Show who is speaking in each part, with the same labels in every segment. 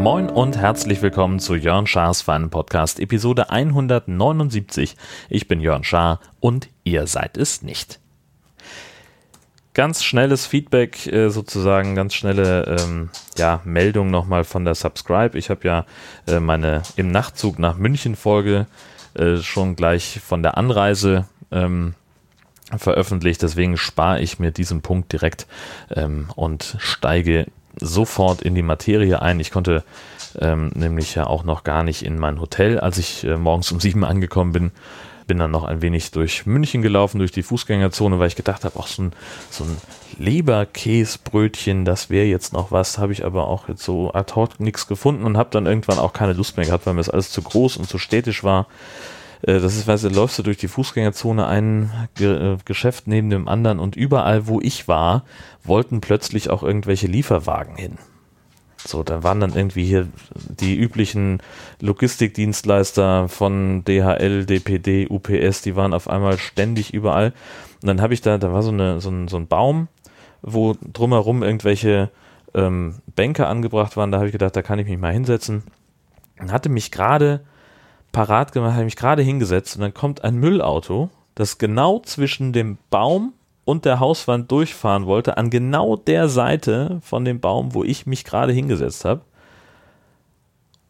Speaker 1: Moin und herzlich willkommen zu Jörn Schars Feinen Podcast, Episode 179. Ich bin Jörn Schaar und ihr seid es nicht. Ganz schnelles Feedback, äh, sozusagen, ganz schnelle ähm, ja, Meldung nochmal von der Subscribe. Ich habe ja äh, meine im Nachtzug nach München Folge äh, schon gleich von der Anreise ähm, veröffentlicht. Deswegen spare ich mir diesen Punkt direkt ähm, und steige sofort in die Materie ein. Ich konnte ähm, nämlich ja auch noch gar nicht in mein Hotel, als ich äh, morgens um sieben angekommen bin. Bin dann noch ein wenig durch München gelaufen, durch die Fußgängerzone, weil ich gedacht habe, auch so ein, so ein Leberkäsbrötchen, das wäre jetzt noch was, habe ich aber auch jetzt so ad hoc nichts gefunden und habe dann irgendwann auch keine Lust mehr gehabt, weil mir das alles zu groß und zu städtisch war. Äh, das ist, weil du läufst du durch die Fußgängerzone ein Ge äh, Geschäft neben dem anderen und überall, wo ich war, wollten plötzlich auch irgendwelche Lieferwagen hin. So, da waren dann irgendwie hier die üblichen Logistikdienstleister von DHL, DPD, UPS, die waren auf einmal ständig überall. Und dann habe ich da, da war so, eine, so, ein, so ein Baum, wo drumherum irgendwelche ähm, Bänke angebracht waren. Da habe ich gedacht, da kann ich mich mal hinsetzen. Und hatte mich gerade parat gemacht, habe mich gerade hingesetzt und dann kommt ein Müllauto, das genau zwischen dem Baum und der Hauswand durchfahren wollte, an genau der Seite von dem Baum, wo ich mich gerade hingesetzt habe.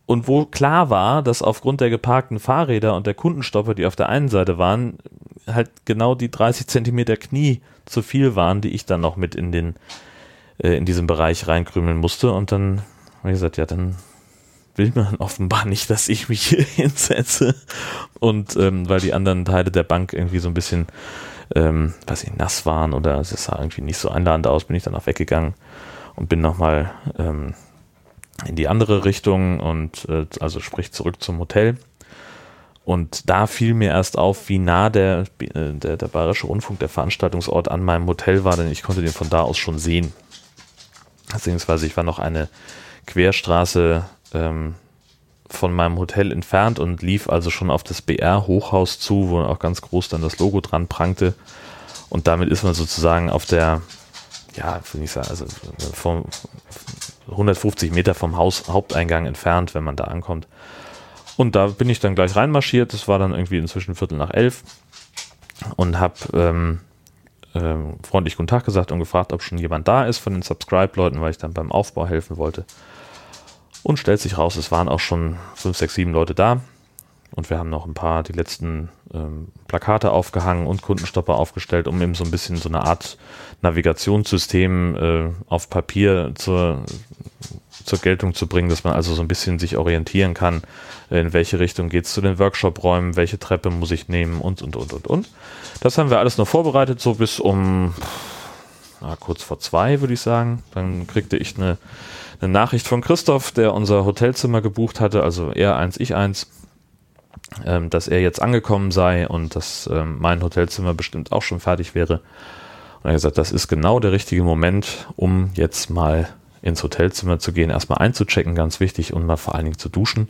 Speaker 1: Und wo klar war, dass aufgrund der geparkten Fahrräder und der Kundenstopper, die auf der einen Seite waren, halt genau die 30 Zentimeter Knie zu viel waren, die ich dann noch mit in den äh, in diesem Bereich reinkrümeln musste. Und dann habe ich gesagt, ja, dann will man offenbar nicht, dass ich mich hier hinsetze. Und ähm, weil die anderen Teile der Bank irgendwie so ein bisschen, ähm, weiß ich, nass waren oder es sah irgendwie nicht so einladend aus, bin ich dann auch weggegangen und bin nochmal ähm, in die andere Richtung und äh, also sprich zurück zum Hotel. Und da fiel mir erst auf, wie nah der, äh, der, der Bayerische Rundfunk, der Veranstaltungsort an meinem Hotel war, denn ich konnte den von da aus schon sehen. Beziehungsweise ich war noch eine Querstraße ähm, von meinem Hotel entfernt und lief also schon auf das BR-Hochhaus zu, wo auch ganz groß dann das Logo dran prangte. Und damit ist man sozusagen auf der, ja, würde ich sagen, also vom 150 Meter vom Haus Haupteingang entfernt, wenn man da ankommt. Und da bin ich dann gleich reinmarschiert. Das war dann irgendwie inzwischen Viertel nach elf und habe ähm, ähm, freundlich Guten Tag gesagt und gefragt, ob schon jemand da ist von den Subscribe-Leuten, weil ich dann beim Aufbau helfen wollte. Und stellt sich raus, es waren auch schon fünf, sechs, sieben Leute da. Und wir haben noch ein paar, die letzten ähm, Plakate aufgehangen und Kundenstopper aufgestellt, um eben so ein bisschen so eine Art Navigationssystem äh, auf Papier zur, zur Geltung zu bringen, dass man also so ein bisschen sich orientieren kann, in welche Richtung geht es zu den Workshop-Räumen, welche Treppe muss ich nehmen und, und, und, und, und. Das haben wir alles noch vorbereitet, so bis um na, kurz vor zwei, würde ich sagen. Dann kriegte ich eine eine Nachricht von Christoph, der unser Hotelzimmer gebucht hatte, also er eins, ich eins, ähm, dass er jetzt angekommen sei und dass ähm, mein Hotelzimmer bestimmt auch schon fertig wäre. Und er hat gesagt, das ist genau der richtige Moment, um jetzt mal ins Hotelzimmer zu gehen, erstmal einzuchecken, ganz wichtig, und mal vor allen Dingen zu duschen.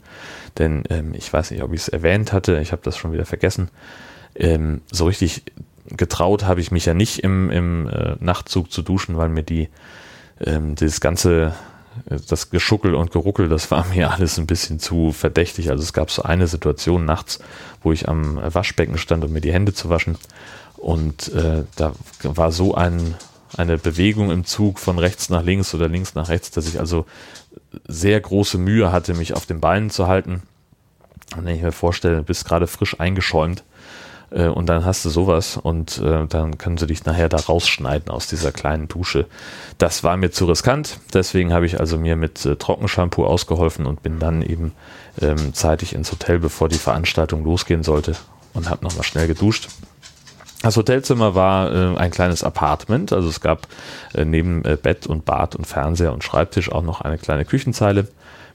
Speaker 1: Denn ähm, ich weiß nicht, ob ich es erwähnt hatte, ich habe das schon wieder vergessen. Ähm, so richtig getraut habe ich mich ja nicht im, im äh, Nachtzug zu duschen, weil mir die ähm, das ganze das Geschuckel und Geruckel, das war mir alles ein bisschen zu verdächtig. Also es gab so eine Situation nachts, wo ich am Waschbecken stand, um mir die Hände zu waschen. Und äh, da war so ein, eine Bewegung im Zug von rechts nach links oder links nach rechts, dass ich also sehr große Mühe hatte, mich auf den Beinen zu halten. Und wenn ich mir vorstelle, du bist gerade frisch eingeschäumt, äh, und dann hast du sowas und äh, dann können sie dich nachher da rausschneiden aus dieser kleinen Dusche. Das war mir zu riskant, deswegen habe ich also mir mit äh, Trockenshampoo ausgeholfen und bin dann eben ähm, zeitig ins Hotel, bevor die Veranstaltung losgehen sollte und habe nochmal schnell geduscht. Das Hotelzimmer war äh, ein kleines Apartment, also es gab äh, neben äh, Bett und Bad und Fernseher und Schreibtisch auch noch eine kleine Küchenzeile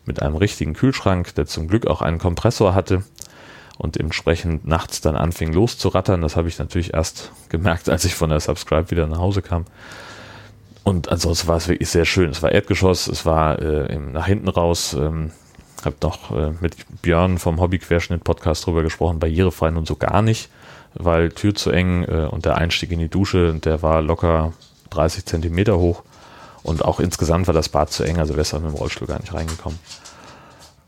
Speaker 1: mit einem richtigen Kühlschrank, der zum Glück auch einen Kompressor hatte und entsprechend nachts dann anfing loszurattern. Das habe ich natürlich erst gemerkt, als ich von der Subscribe wieder nach Hause kam. Und ansonsten war es wirklich sehr schön. Es war Erdgeschoss, es war äh, im, nach hinten raus, ähm, habe noch äh, mit Björn vom Hobbyquerschnitt-Podcast drüber gesprochen, barrierefrei nun so gar nicht, weil Tür zu eng äh, und der Einstieg in die Dusche, der war locker 30 Zentimeter hoch und auch insgesamt war das Bad zu eng, also wäre es mit dem Rollstuhl gar nicht reingekommen.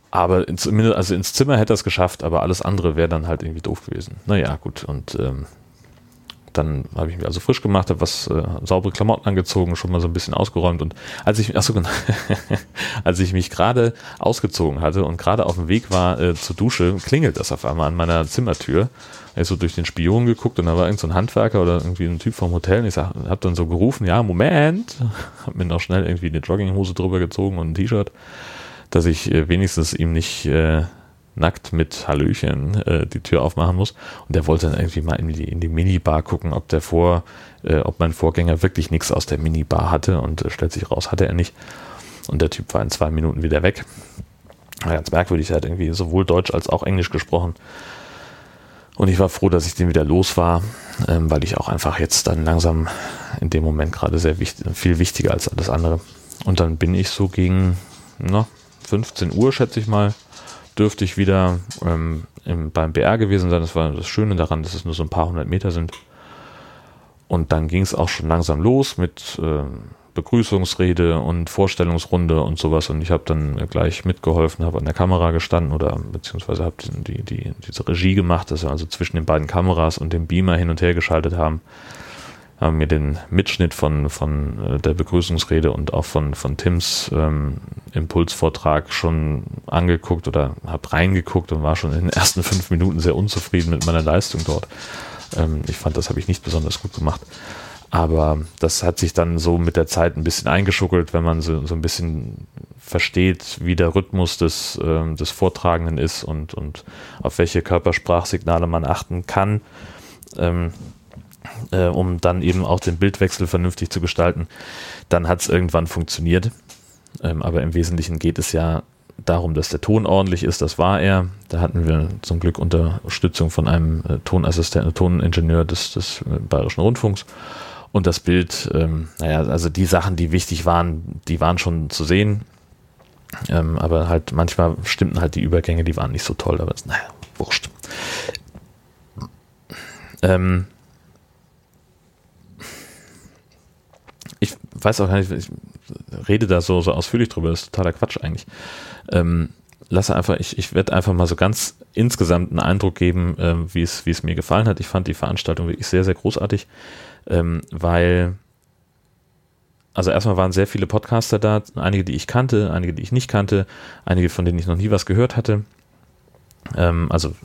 Speaker 1: Aber ins, also ins Zimmer hätte er es geschafft, aber alles andere wäre dann halt irgendwie doof gewesen. Naja, gut. Und ähm, dann habe ich mich also frisch gemacht, habe was äh, saubere Klamotten angezogen, schon mal so ein bisschen ausgeräumt und als ich achso, genau, als ich mich gerade ausgezogen hatte und gerade auf dem Weg war äh, zur Dusche, klingelt das auf einmal an meiner Zimmertür. Ich so durch den Spion geguckt und da war irgend so ein Handwerker oder irgendwie ein Typ vom Hotel und ich habe dann so gerufen, ja, Moment, habe mir noch schnell irgendwie eine Jogginghose drüber gezogen und ein T-Shirt, dass ich äh, wenigstens ihm nicht äh, nackt mit Hallöchen äh, die Tür aufmachen muss. Und der wollte dann irgendwie mal in die, in die Minibar gucken, ob der vor, äh, ob mein Vorgänger wirklich nichts aus der Minibar hatte und äh, stellt sich raus, hatte er nicht. Und der Typ war in zwei Minuten wieder weg. War ganz merkwürdig, er hat irgendwie sowohl Deutsch als auch Englisch gesprochen. Und ich war froh, dass ich den wieder los war, ähm, weil ich auch einfach jetzt dann langsam in dem Moment gerade sehr wichtig, viel wichtiger als alles andere. Und dann bin ich so gegen na, 15 Uhr, schätze ich mal, dürfte ich wieder ähm, im, beim BR gewesen sein. Das war das Schöne daran, dass es nur so ein paar hundert Meter sind. Und dann ging es auch schon langsam los mit äh, Begrüßungsrede und Vorstellungsrunde und sowas. Und ich habe dann gleich mitgeholfen, habe an der Kamera gestanden oder beziehungsweise habe die, die, diese Regie gemacht, dass wir also zwischen den beiden Kameras und dem Beamer hin und her geschaltet haben haben mir den Mitschnitt von, von äh, der Begrüßungsrede und auch von, von Tims ähm, Impulsvortrag schon angeguckt oder habe reingeguckt und war schon in den ersten fünf Minuten sehr unzufrieden mit meiner Leistung dort. Ähm, ich fand, das habe ich nicht besonders gut gemacht. Aber das hat sich dann so mit der Zeit ein bisschen eingeschuckelt, wenn man so, so ein bisschen versteht, wie der Rhythmus des, äh, des Vortragenden ist und, und auf welche Körpersprachsignale man achten kann. Ähm, äh, um dann eben auch den Bildwechsel vernünftig zu gestalten, dann hat es irgendwann funktioniert. Ähm, aber im Wesentlichen geht es ja darum, dass der Ton ordentlich ist. Das war er. Da hatten wir zum Glück Unterstützung von einem äh, Tonassistenten, Toningenieur des, des äh, Bayerischen Rundfunks. Und das Bild, ähm, naja, also die Sachen, die wichtig waren, die waren schon zu sehen. Ähm, aber halt manchmal stimmten halt die Übergänge, die waren nicht so toll, aber naja, wurscht. Ähm, ich weiß auch gar nicht, ich rede da so, so ausführlich drüber, das ist totaler Quatsch eigentlich. Ähm, lasse einfach, ich, ich werde einfach mal so ganz insgesamt einen Eindruck geben, ähm, wie es, wie es mir gefallen hat. Ich fand die Veranstaltung wirklich sehr, sehr großartig, ähm, weil, also erstmal waren sehr viele Podcaster da, einige, die ich kannte, einige, die ich nicht kannte, einige, von denen ich noch nie was gehört hatte. Ähm, also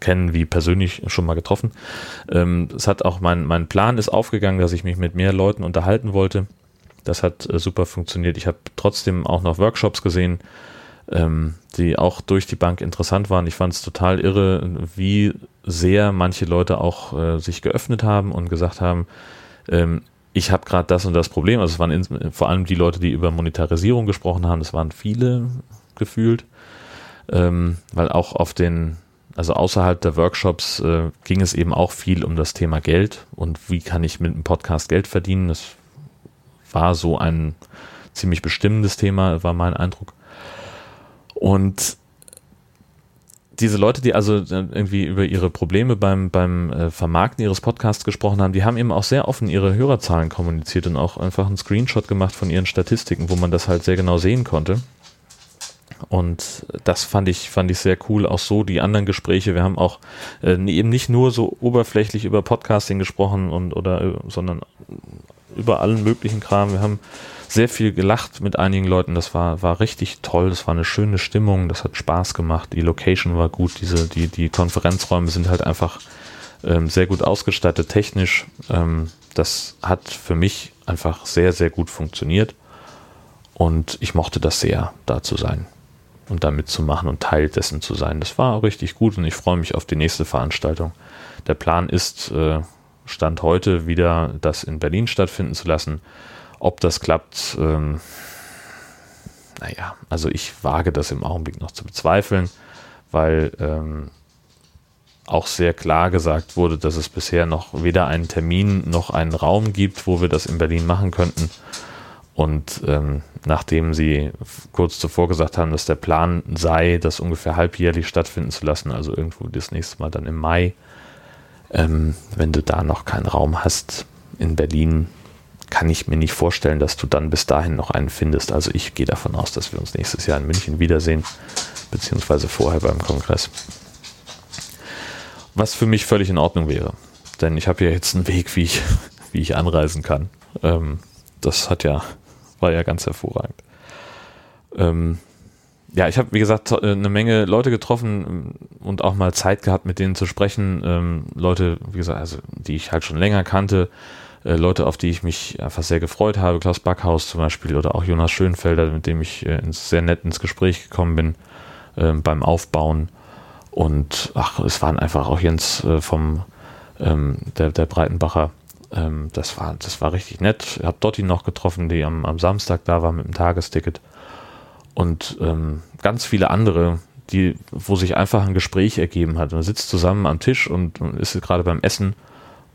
Speaker 1: kennen wie persönlich schon mal getroffen. Ähm, es hat auch mein, mein Plan ist aufgegangen, dass ich mich mit mehr Leuten unterhalten wollte. Das hat äh, super funktioniert. Ich habe trotzdem auch noch Workshops gesehen, ähm, die auch durch die Bank interessant waren. Ich fand es total irre, wie sehr manche Leute auch äh, sich geöffnet haben und gesagt haben, ähm, ich habe gerade das und das Problem. Also es waren in, vor allem die Leute, die über Monetarisierung gesprochen haben. Das waren viele gefühlt, ähm, weil auch auf den also außerhalb der Workshops äh, ging es eben auch viel um das Thema Geld und wie kann ich mit einem Podcast Geld verdienen. Das war so ein ziemlich bestimmendes Thema, war mein Eindruck. Und diese Leute, die also irgendwie über ihre Probleme beim, beim äh, Vermarkten ihres Podcasts gesprochen haben, die haben eben auch sehr offen ihre Hörerzahlen kommuniziert und auch einfach einen Screenshot gemacht von ihren Statistiken, wo man das halt sehr genau sehen konnte. Und das fand ich, fand ich sehr cool. Auch so die anderen Gespräche. Wir haben auch äh, eben nicht nur so oberflächlich über Podcasting gesprochen und oder, äh, sondern über allen möglichen Kram. Wir haben sehr viel gelacht mit einigen Leuten. Das war, war richtig toll. Das war eine schöne Stimmung. Das hat Spaß gemacht. Die Location war gut. Diese, die, die Konferenzräume sind halt einfach ähm, sehr gut ausgestattet technisch. Ähm, das hat für mich einfach sehr, sehr gut funktioniert. Und ich mochte das sehr, da zu sein und da mitzumachen und Teil dessen zu sein. Das war richtig gut und ich freue mich auf die nächste Veranstaltung. Der Plan ist, äh, Stand heute wieder das in Berlin stattfinden zu lassen. Ob das klappt, ähm, naja, also ich wage das im Augenblick noch zu bezweifeln, weil ähm, auch sehr klar gesagt wurde, dass es bisher noch weder einen Termin noch einen Raum gibt, wo wir das in Berlin machen könnten. Und ähm, nachdem sie kurz zuvor gesagt haben, dass der Plan sei, das ungefähr halbjährlich stattfinden zu lassen, also irgendwo das nächste Mal dann im Mai, ähm, wenn du da noch keinen Raum hast in Berlin, kann ich mir nicht vorstellen, dass du dann bis dahin noch einen findest. Also ich gehe davon aus, dass wir uns nächstes Jahr in München wiedersehen, beziehungsweise vorher beim Kongress. Was für mich völlig in Ordnung wäre. Denn ich habe ja jetzt einen Weg, wie ich, wie ich anreisen kann. Ähm, das hat ja, war ja ganz hervorragend. Ähm, ja, ich habe, wie gesagt, äh, eine Menge Leute getroffen ähm, und auch mal Zeit gehabt, mit denen zu sprechen. Ähm, Leute, wie gesagt, also die ich halt schon länger kannte, äh, Leute, auf die ich mich einfach sehr gefreut habe, Klaus Backhaus zum Beispiel oder auch Jonas Schönfelder, mit dem ich äh, ins, sehr nett ins Gespräch gekommen bin äh, beim Aufbauen. Und ach, es waren einfach auch Jens äh, vom ähm, der, der Breitenbacher. Ähm, das war, das war richtig nett. Ich habe Dotti noch getroffen, die am, am Samstag da war mit dem Tagesticket und ähm, ganz viele andere, die, wo sich einfach ein Gespräch ergeben hat. Man sitzt zusammen am Tisch und, und ist gerade beim Essen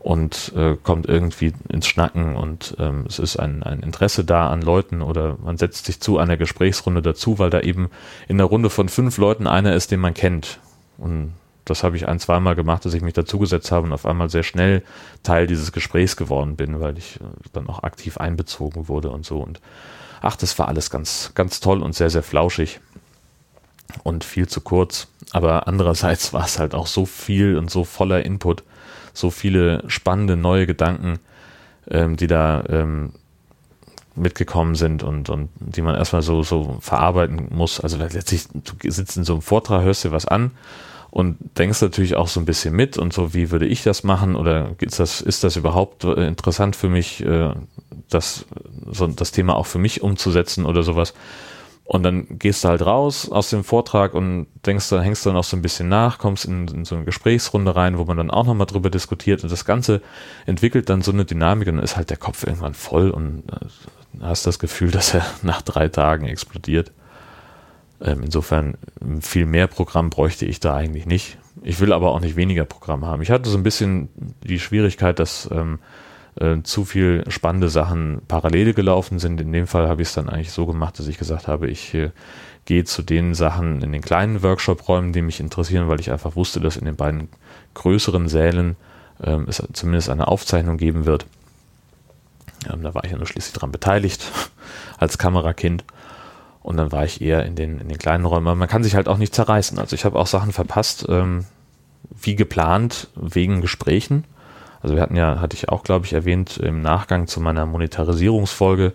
Speaker 1: und äh, kommt irgendwie ins Schnacken und ähm, es ist ein, ein Interesse da an Leuten oder man setzt sich zu einer Gesprächsrunde dazu, weil da eben in der Runde von fünf Leuten einer ist, den man kennt. Und das habe ich ein, zweimal gemacht, dass ich mich dazugesetzt habe und auf einmal sehr schnell Teil dieses Gesprächs geworden bin, weil ich äh, dann auch aktiv einbezogen wurde und so. Und ach, das war alles ganz, ganz toll und sehr, sehr flauschig und viel zu kurz. Aber andererseits war es halt auch so viel und so voller Input, so viele spannende neue Gedanken, ähm, die da ähm, mitgekommen sind und, und die man erstmal so, so verarbeiten muss. Also letztlich, du sitzt in so einem Vortrag, hörst dir was an und denkst natürlich auch so ein bisschen mit und so, wie würde ich das machen oder ist das, ist das überhaupt äh, interessant für mich, äh, das, das Thema auch für mich umzusetzen oder sowas. Und dann gehst du halt raus aus dem Vortrag und denkst dann, hängst dann auch so ein bisschen nach, kommst in, in so eine Gesprächsrunde rein, wo man dann auch nochmal drüber diskutiert und das Ganze entwickelt dann so eine Dynamik und dann ist halt der Kopf irgendwann voll und äh, hast das Gefühl, dass er nach drei Tagen explodiert. Ähm, insofern viel mehr Programm bräuchte ich da eigentlich nicht. Ich will aber auch nicht weniger Programm haben. Ich hatte so ein bisschen die Schwierigkeit, dass ähm, äh, zu viel spannende Sachen parallel gelaufen sind. In dem Fall habe ich es dann eigentlich so gemacht, dass ich gesagt habe, ich äh, gehe zu den Sachen in den kleinen Workshop-Räumen, die mich interessieren, weil ich einfach wusste, dass in den beiden größeren Sälen ähm, es zumindest eine Aufzeichnung geben wird. Ähm, da war ich ja nur schließlich daran beteiligt als Kamerakind. Und dann war ich eher in den, in den kleinen Räumen. Man kann sich halt auch nicht zerreißen. Also ich habe auch Sachen verpasst, ähm, wie geplant, wegen Gesprächen. Also wir hatten ja, hatte ich auch, glaube ich, erwähnt, im Nachgang zu meiner Monetarisierungsfolge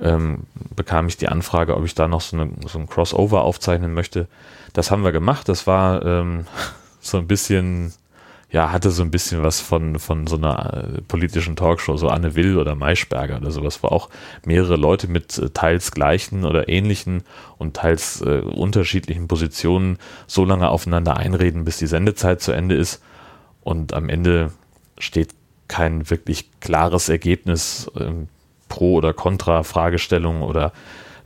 Speaker 1: ähm, bekam ich die Anfrage, ob ich da noch so, eine, so ein Crossover aufzeichnen möchte. Das haben wir gemacht. Das war ähm, so ein bisschen ja, hatte so ein bisschen was von, von so einer äh, politischen Talkshow, so Anne Will oder Maischberger oder sowas, wo auch mehrere Leute mit äh, teils gleichen oder ähnlichen und teils äh, unterschiedlichen Positionen so lange aufeinander einreden, bis die Sendezeit zu Ende ist. Und am Ende steht kein wirklich klares Ergebnis ähm, pro oder contra Fragestellung oder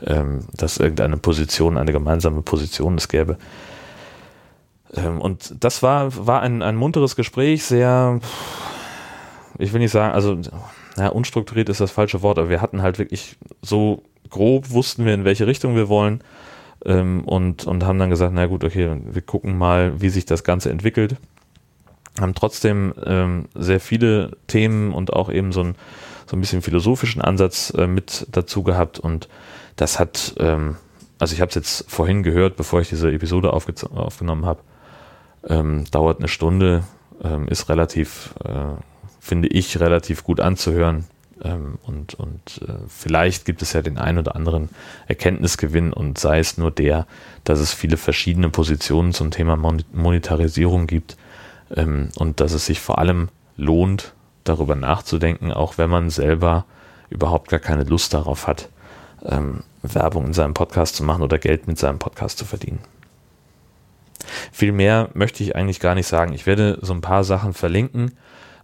Speaker 1: ähm, dass irgendeine Position, eine gemeinsame Position es gäbe. Ähm, und das war, war ein, ein munteres Gespräch, sehr, ich will nicht sagen, also, ja, unstrukturiert ist das falsche Wort, aber wir hatten halt wirklich so grob wussten wir, in welche Richtung wir wollen ähm, und, und haben dann gesagt, na gut, okay, wir gucken mal, wie sich das Ganze entwickelt. Haben trotzdem ähm, sehr viele Themen und auch eben so ein, so ein bisschen philosophischen Ansatz äh, mit dazu gehabt und das hat, ähm, also ich habe es jetzt vorhin gehört, bevor ich diese Episode aufgenommen habe, ähm, dauert eine Stunde, ähm, ist relativ, äh, finde ich, relativ gut anzuhören. Ähm, und und äh, vielleicht gibt es ja den ein oder anderen Erkenntnisgewinn und sei es nur der, dass es viele verschiedene Positionen zum Thema Mon Monetarisierung gibt ähm, und dass es sich vor allem lohnt, darüber nachzudenken, auch wenn man selber überhaupt gar keine Lust darauf hat, ähm, Werbung in seinem Podcast zu machen oder Geld mit seinem Podcast zu verdienen. Viel mehr möchte ich eigentlich gar nicht sagen. Ich werde so ein paar Sachen verlinken.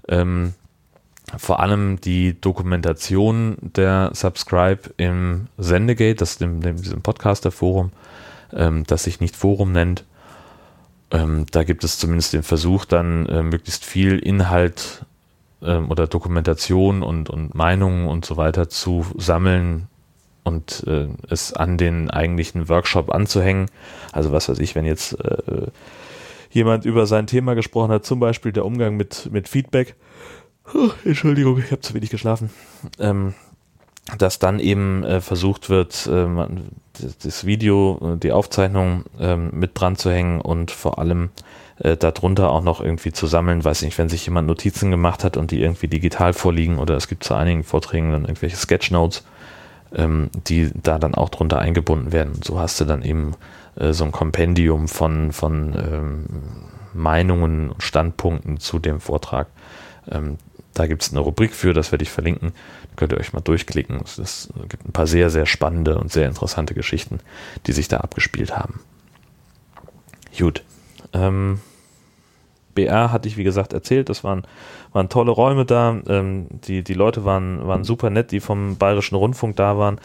Speaker 1: Ähm, vor allem die Dokumentation der Subscribe im Sendegate, das dem, dem, diesem Podcaster-Forum, ähm, das sich nicht Forum nennt. Ähm, da gibt es zumindest den Versuch, dann äh, möglichst viel Inhalt ähm, oder Dokumentation und, und Meinungen und so weiter zu sammeln und äh, es an den eigentlichen Workshop anzuhängen. Also was weiß ich, wenn jetzt äh, jemand über sein Thema gesprochen hat, zum Beispiel der Umgang mit, mit Feedback. Oh, Entschuldigung, ich habe zu wenig geschlafen. Ähm, dass dann eben äh, versucht wird, äh, das Video, die Aufzeichnung äh, mit dran zu hängen und vor allem äh, darunter auch noch irgendwie zu sammeln, weiß nicht, wenn sich jemand Notizen gemacht hat und die irgendwie digital vorliegen oder es gibt zu einigen Vorträgen dann irgendwelche Sketchnotes, ähm, die da dann auch drunter eingebunden werden. Und so hast du dann eben äh, so ein Kompendium von, von ähm, Meinungen und Standpunkten zu dem Vortrag. Ähm, da gibt es eine Rubrik für, das werde ich verlinken. Da könnt ihr euch mal durchklicken. Es gibt ein paar sehr, sehr spannende und sehr interessante Geschichten, die sich da abgespielt haben. Gut. Ähm, BR hatte ich, wie gesagt, erzählt. Das waren, waren tolle Räume da. Ähm, die, die Leute waren, waren super nett, die vom Bayerischen Rundfunk da waren.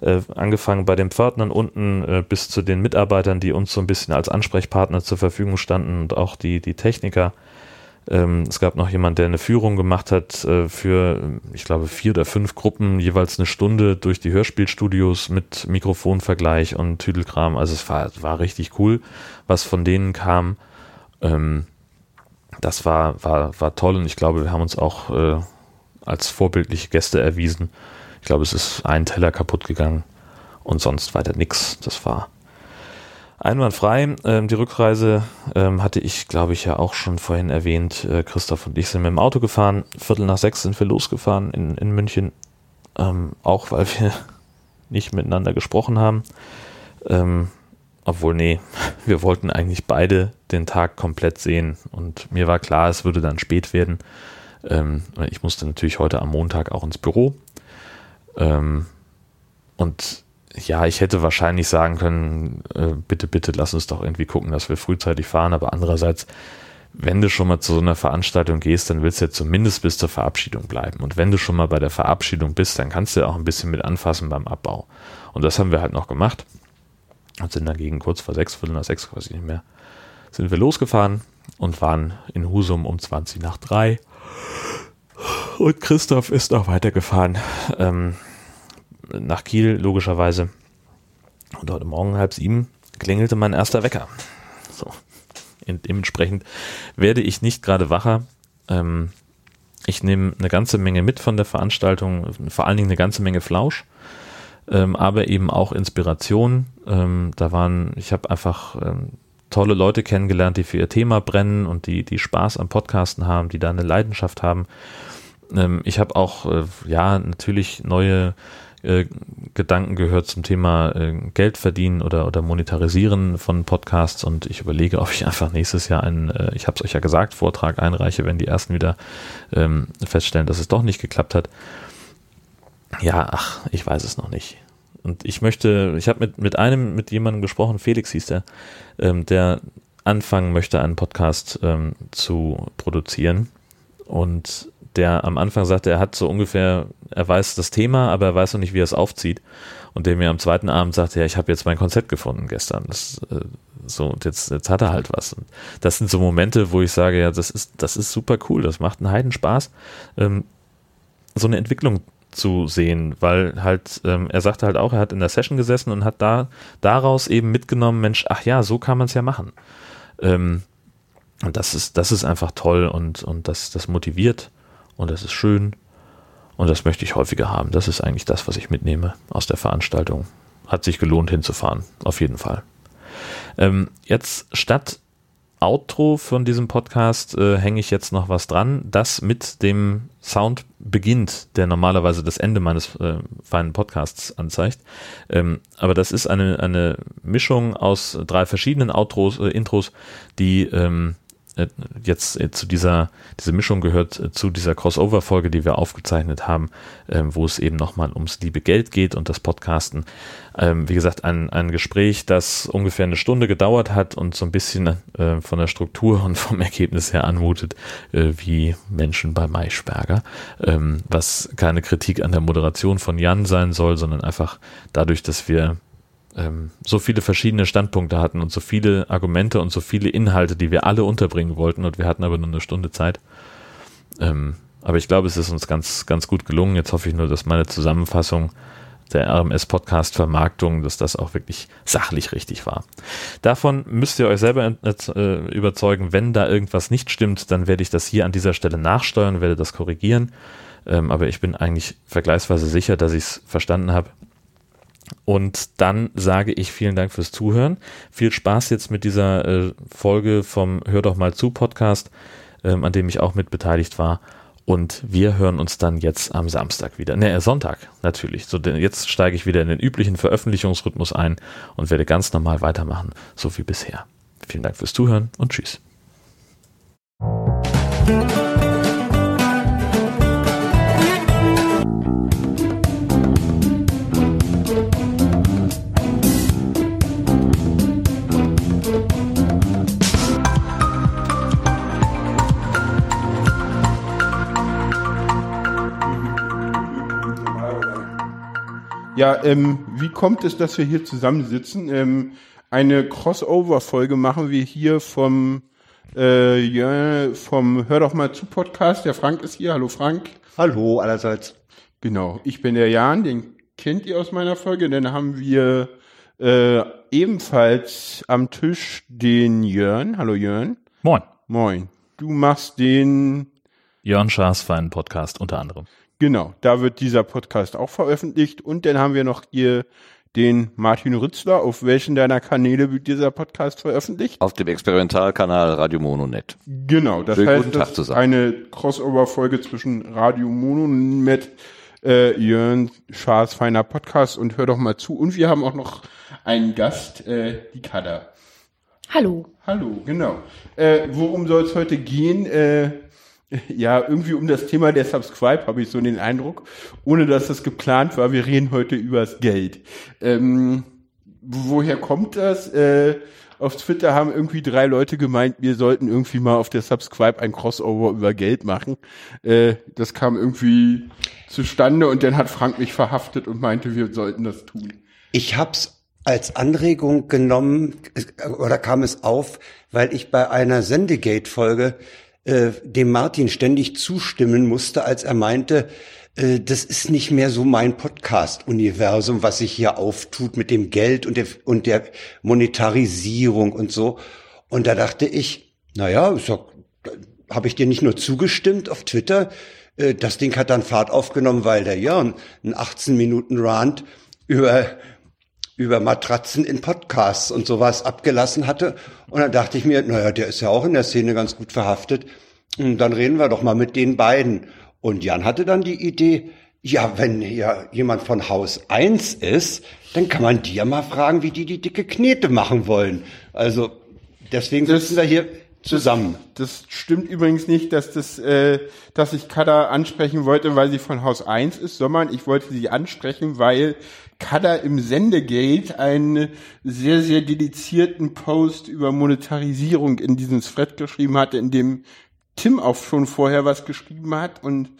Speaker 1: Äh, angefangen bei den Pförtnern unten äh, bis zu den Mitarbeitern, die uns so ein bisschen als Ansprechpartner zur Verfügung standen und auch die, die Techniker. Ähm, es gab noch jemand, der eine Führung gemacht hat äh, für, ich glaube, vier oder fünf Gruppen, jeweils eine Stunde durch die Hörspielstudios mit Mikrofonvergleich und Tüdelkram. Also es war, war richtig cool, was von denen kam. Ähm, das war, war, war toll und ich glaube, wir haben uns auch äh, als vorbildliche Gäste erwiesen. Ich glaube, es ist ein Teller kaputt gegangen und sonst weiter nichts. Das war einwandfrei. Ähm, die Rückreise ähm, hatte ich, glaube ich, ja auch schon vorhin erwähnt. Äh, Christoph und ich sind mit dem Auto gefahren. Viertel nach sechs sind wir losgefahren in, in München. Ähm, auch weil wir nicht miteinander gesprochen haben. Ähm, obwohl, nee, wir wollten eigentlich beide den Tag komplett sehen. Und mir war klar, es würde dann spät werden. Ähm, ich musste natürlich heute am Montag auch ins Büro. Ähm, und ja, ich hätte wahrscheinlich sagen können, äh, bitte, bitte lass uns doch irgendwie gucken, dass wir frühzeitig fahren. Aber andererseits, wenn du schon mal zu so einer Veranstaltung gehst, dann willst du ja zumindest bis zur Verabschiedung bleiben. Und wenn du schon mal bei der Verabschiedung bist, dann kannst du ja auch ein bisschen mit anfassen beim Abbau. Und das haben wir halt noch gemacht und sind dagegen kurz vor sechs, Viertel nach sechs, weiß ich nicht mehr, sind wir losgefahren und waren in Husum um 20 nach drei. Und Christoph ist auch weitergefahren ähm, nach Kiel, logischerweise. Und heute Morgen halb sieben klingelte mein erster Wecker. So. dementsprechend werde ich nicht gerade wacher. Ähm, ich nehme eine ganze Menge mit von der Veranstaltung, vor allen Dingen eine ganze Menge Flausch ähm, aber eben auch Inspiration. Ähm, da waren, ich habe einfach ähm, tolle Leute kennengelernt, die für ihr Thema brennen und die, die Spaß am Podcasten haben, die da eine Leidenschaft haben. Ähm, ich habe auch, äh, ja, natürlich neue äh, Gedanken gehört zum Thema äh, Geld verdienen oder, oder Monetarisieren von Podcasts und ich überlege, ob ich einfach nächstes Jahr einen, äh, ich habe es euch ja gesagt, Vortrag einreiche, wenn die ersten wieder ähm, feststellen, dass es doch nicht geklappt hat. Ja, ach, ich weiß es noch nicht. Und ich möchte, ich habe mit, mit einem, mit jemandem gesprochen, Felix hieß der, ähm, der anfangen möchte, einen Podcast ähm, zu produzieren. Und der am Anfang sagte, er hat so ungefähr, er weiß das Thema, aber er weiß noch nicht, wie er es aufzieht. Und der mir am zweiten Abend sagte, ja, ich habe jetzt mein Konzept gefunden gestern. Das, äh, so, und jetzt, jetzt hat er halt was. Und das sind so Momente, wo ich sage, ja, das ist, das ist super cool, das macht einen Heidenspaß, ähm, so eine Entwicklung zu sehen, weil halt, ähm, er sagte halt auch, er hat in der Session gesessen und hat da daraus eben mitgenommen, Mensch, ach ja, so kann man es ja machen. Ähm, und das ist, das ist einfach toll und, und das, das motiviert und das ist schön und das möchte ich häufiger haben. Das ist eigentlich das, was ich mitnehme aus der Veranstaltung. Hat sich gelohnt hinzufahren, auf jeden Fall. Ähm, jetzt statt Outro von diesem Podcast äh, hänge ich jetzt noch was dran, das mit dem Sound beginnt, der normalerweise das Ende meines äh, feinen Podcasts anzeigt. Ähm, aber das ist eine, eine Mischung aus drei verschiedenen Outros, äh, Intros, die ähm, äh, jetzt äh, zu dieser, diese Mischung gehört äh, zu dieser Crossover-Folge, die wir aufgezeichnet haben, ähm, wo es eben nochmal ums liebe Geld geht und das Podcasten. Ähm, wie gesagt, ein, ein Gespräch, das ungefähr eine Stunde gedauert hat und so ein bisschen von der Struktur und vom Ergebnis her anmutet wie Menschen bei Maischberger, ähm, was keine Kritik an der Moderation von Jan sein soll, sondern einfach dadurch, dass wir ähm, so viele verschiedene Standpunkte hatten und so viele Argumente und so viele Inhalte, die wir alle unterbringen wollten und wir hatten aber nur eine Stunde Zeit. Ähm, aber ich glaube, es ist uns ganz, ganz gut gelungen. Jetzt hoffe ich nur, dass meine Zusammenfassung der RMS-Podcast-Vermarktung, dass das auch wirklich sachlich richtig war. Davon müsst ihr euch selber äh, überzeugen. Wenn da irgendwas nicht stimmt, dann werde ich das hier an dieser Stelle nachsteuern, werde das korrigieren. Ähm, aber ich bin eigentlich vergleichsweise sicher, dass ich es verstanden habe. Und dann sage ich vielen Dank fürs Zuhören. Viel Spaß jetzt mit dieser äh, Folge vom Hör doch mal zu Podcast, ähm, an dem ich auch mit beteiligt war. Und wir hören uns dann jetzt am Samstag wieder. Ne, Sonntag natürlich. So, denn jetzt steige ich wieder in den üblichen Veröffentlichungsrhythmus ein und werde ganz normal weitermachen, so wie bisher. Vielen Dank fürs Zuhören und tschüss.
Speaker 2: Ja, ähm, wie kommt es, dass wir hier zusammensitzen? Ähm, eine Crossover-Folge machen wir hier vom, äh, ja, vom Hör doch mal zu Podcast. Der Frank ist hier. Hallo Frank.
Speaker 3: Hallo allerseits.
Speaker 2: Genau, ich bin der Jan, den kennt ihr aus meiner Folge. Dann haben wir äh, ebenfalls am Tisch den Jörn. Hallo Jörn.
Speaker 1: Moin.
Speaker 2: Moin. Du machst den
Speaker 1: Jörn Schaas Podcast unter anderem.
Speaker 2: Genau, da wird dieser Podcast auch veröffentlicht. Und dann haben wir noch hier den Martin Rützler. Auf welchen deiner Kanäle wird dieser Podcast veröffentlicht?
Speaker 3: Auf dem Experimentalkanal Radio Mononet.
Speaker 2: Genau, das Schönen heißt, das ist eine Crossover-Folge zwischen Radio Mononet, äh, Jörn Schaas feiner Podcast und hör doch mal zu. Und wir haben auch noch einen Gast, äh, die Kada.
Speaker 4: Hallo.
Speaker 2: Hallo, genau. Äh, worum soll es heute gehen? Äh, ja, irgendwie um das Thema der Subscribe habe ich so den Eindruck, ohne dass das geplant war. Wir reden heute übers Geld. Ähm, woher kommt das? Äh, auf Twitter haben irgendwie drei Leute gemeint, wir sollten irgendwie mal auf der Subscribe ein Crossover über Geld machen. Äh, das kam irgendwie zustande und dann hat Frank mich verhaftet und meinte, wir sollten das tun.
Speaker 3: Ich hab's als Anregung genommen oder kam es auf, weil ich bei einer Sendegate-Folge äh, dem Martin ständig zustimmen musste, als er meinte, äh, das ist nicht mehr so mein Podcast-Universum, was sich hier auftut mit dem Geld und der, und der Monetarisierung und so. Und da dachte ich, naja, so, habe ich dir nicht nur zugestimmt auf Twitter, äh, das Ding hat dann Fahrt aufgenommen, weil der Jörn einen 18 Minuten Rant über über Matratzen in Podcasts und sowas abgelassen hatte. Und dann dachte ich mir, naja, der ist ja auch in der Szene ganz gut verhaftet. Und dann reden wir doch mal mit den beiden. Und Jan hatte dann die Idee, ja, wenn ja jemand von Haus eins ist, dann kann man die ja mal fragen, wie die die dicke Knete machen wollen. Also deswegen sitzen wir hier zusammen.
Speaker 2: Das, das, stimmt übrigens nicht, dass das, äh, dass ich Kada ansprechen wollte, weil sie von Haus eins ist, sondern ich wollte sie ansprechen, weil Kada im Sendegate einen sehr, sehr dedizierten Post über Monetarisierung in diesem Thread geschrieben hatte, in dem Tim auch schon vorher was geschrieben hat. Und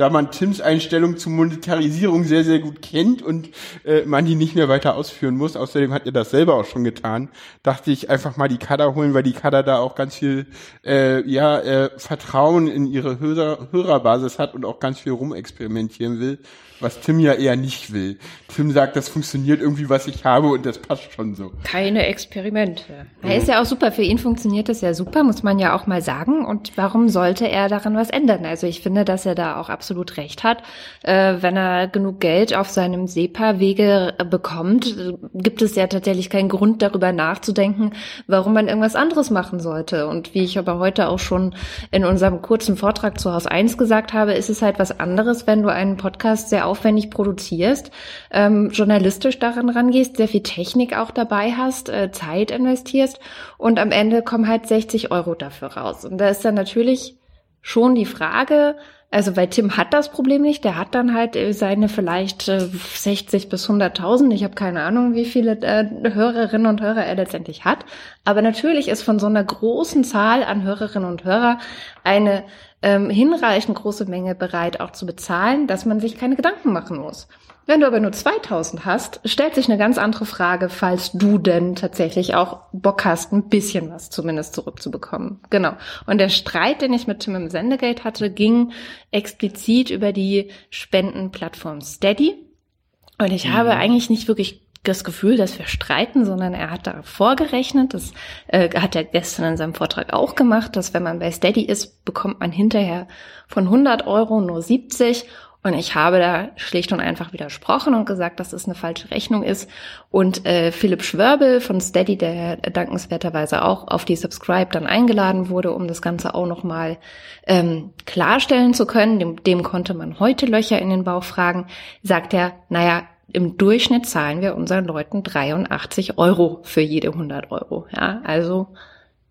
Speaker 2: da man Tims Einstellung zur Monetarisierung sehr, sehr gut kennt und äh, man die nicht mehr weiter ausführen muss, außerdem hat er das selber auch schon getan, dachte ich einfach mal die Kader holen, weil die Kader da auch ganz viel äh, ja, äh, Vertrauen in ihre Hörer, Hörerbasis hat und auch ganz viel rumexperimentieren will was Tim ja eher nicht will. Tim sagt, das funktioniert irgendwie, was ich habe und das passt schon so.
Speaker 4: Keine Experimente. Er ist ja auch super. Für ihn funktioniert das ja super, muss man ja auch mal sagen. Und warum sollte er daran was ändern? Also ich finde, dass er da auch absolut recht hat. Äh, wenn er genug Geld auf seinem SEPA-Wege bekommt, gibt es ja tatsächlich keinen Grund darüber nachzudenken, warum man irgendwas anderes machen sollte. Und wie ich aber heute auch schon in unserem kurzen Vortrag zu Haus 1 gesagt habe, ist es halt was anderes, wenn du einen Podcast sehr aufwendig produzierst, ähm, journalistisch daran rangehst, sehr viel Technik auch dabei hast, äh, Zeit investierst und am Ende kommen halt 60 Euro dafür raus. Und da ist dann natürlich schon die Frage, also weil Tim hat das Problem nicht, der hat dann halt äh, seine vielleicht 60 äh, bis 100.000, ich habe keine Ahnung, wie viele äh, Hörerinnen und Hörer er letztendlich hat, aber natürlich ist von so einer großen Zahl an Hörerinnen und Hörer eine ähm, hinreichend große Menge bereit auch zu bezahlen, dass man sich keine Gedanken machen muss. Wenn du aber nur 2000 hast, stellt sich eine ganz andere Frage, falls du denn tatsächlich auch Bock hast, ein bisschen was zumindest zurückzubekommen. Genau. Und der Streit, den ich mit Tim im Sendegate hatte, ging explizit über die Spendenplattform Steady. Und ich habe eigentlich nicht wirklich das Gefühl, dass wir streiten, sondern er hat da vorgerechnet, das äh, hat er gestern in seinem Vortrag auch gemacht, dass wenn man bei Steady ist, bekommt man hinterher von 100 Euro nur 70 und ich habe da schlicht und einfach widersprochen und gesagt, dass es eine falsche Rechnung ist. Und äh, Philipp Schwörbel von Steady, der dankenswerterweise auch auf die Subscribe dann eingeladen wurde, um das Ganze auch nochmal ähm, klarstellen zu können, dem, dem konnte man heute Löcher in den Bauch fragen, sagt er, naja, im Durchschnitt zahlen wir unseren Leuten 83 Euro für jede 100 Euro. Ja, also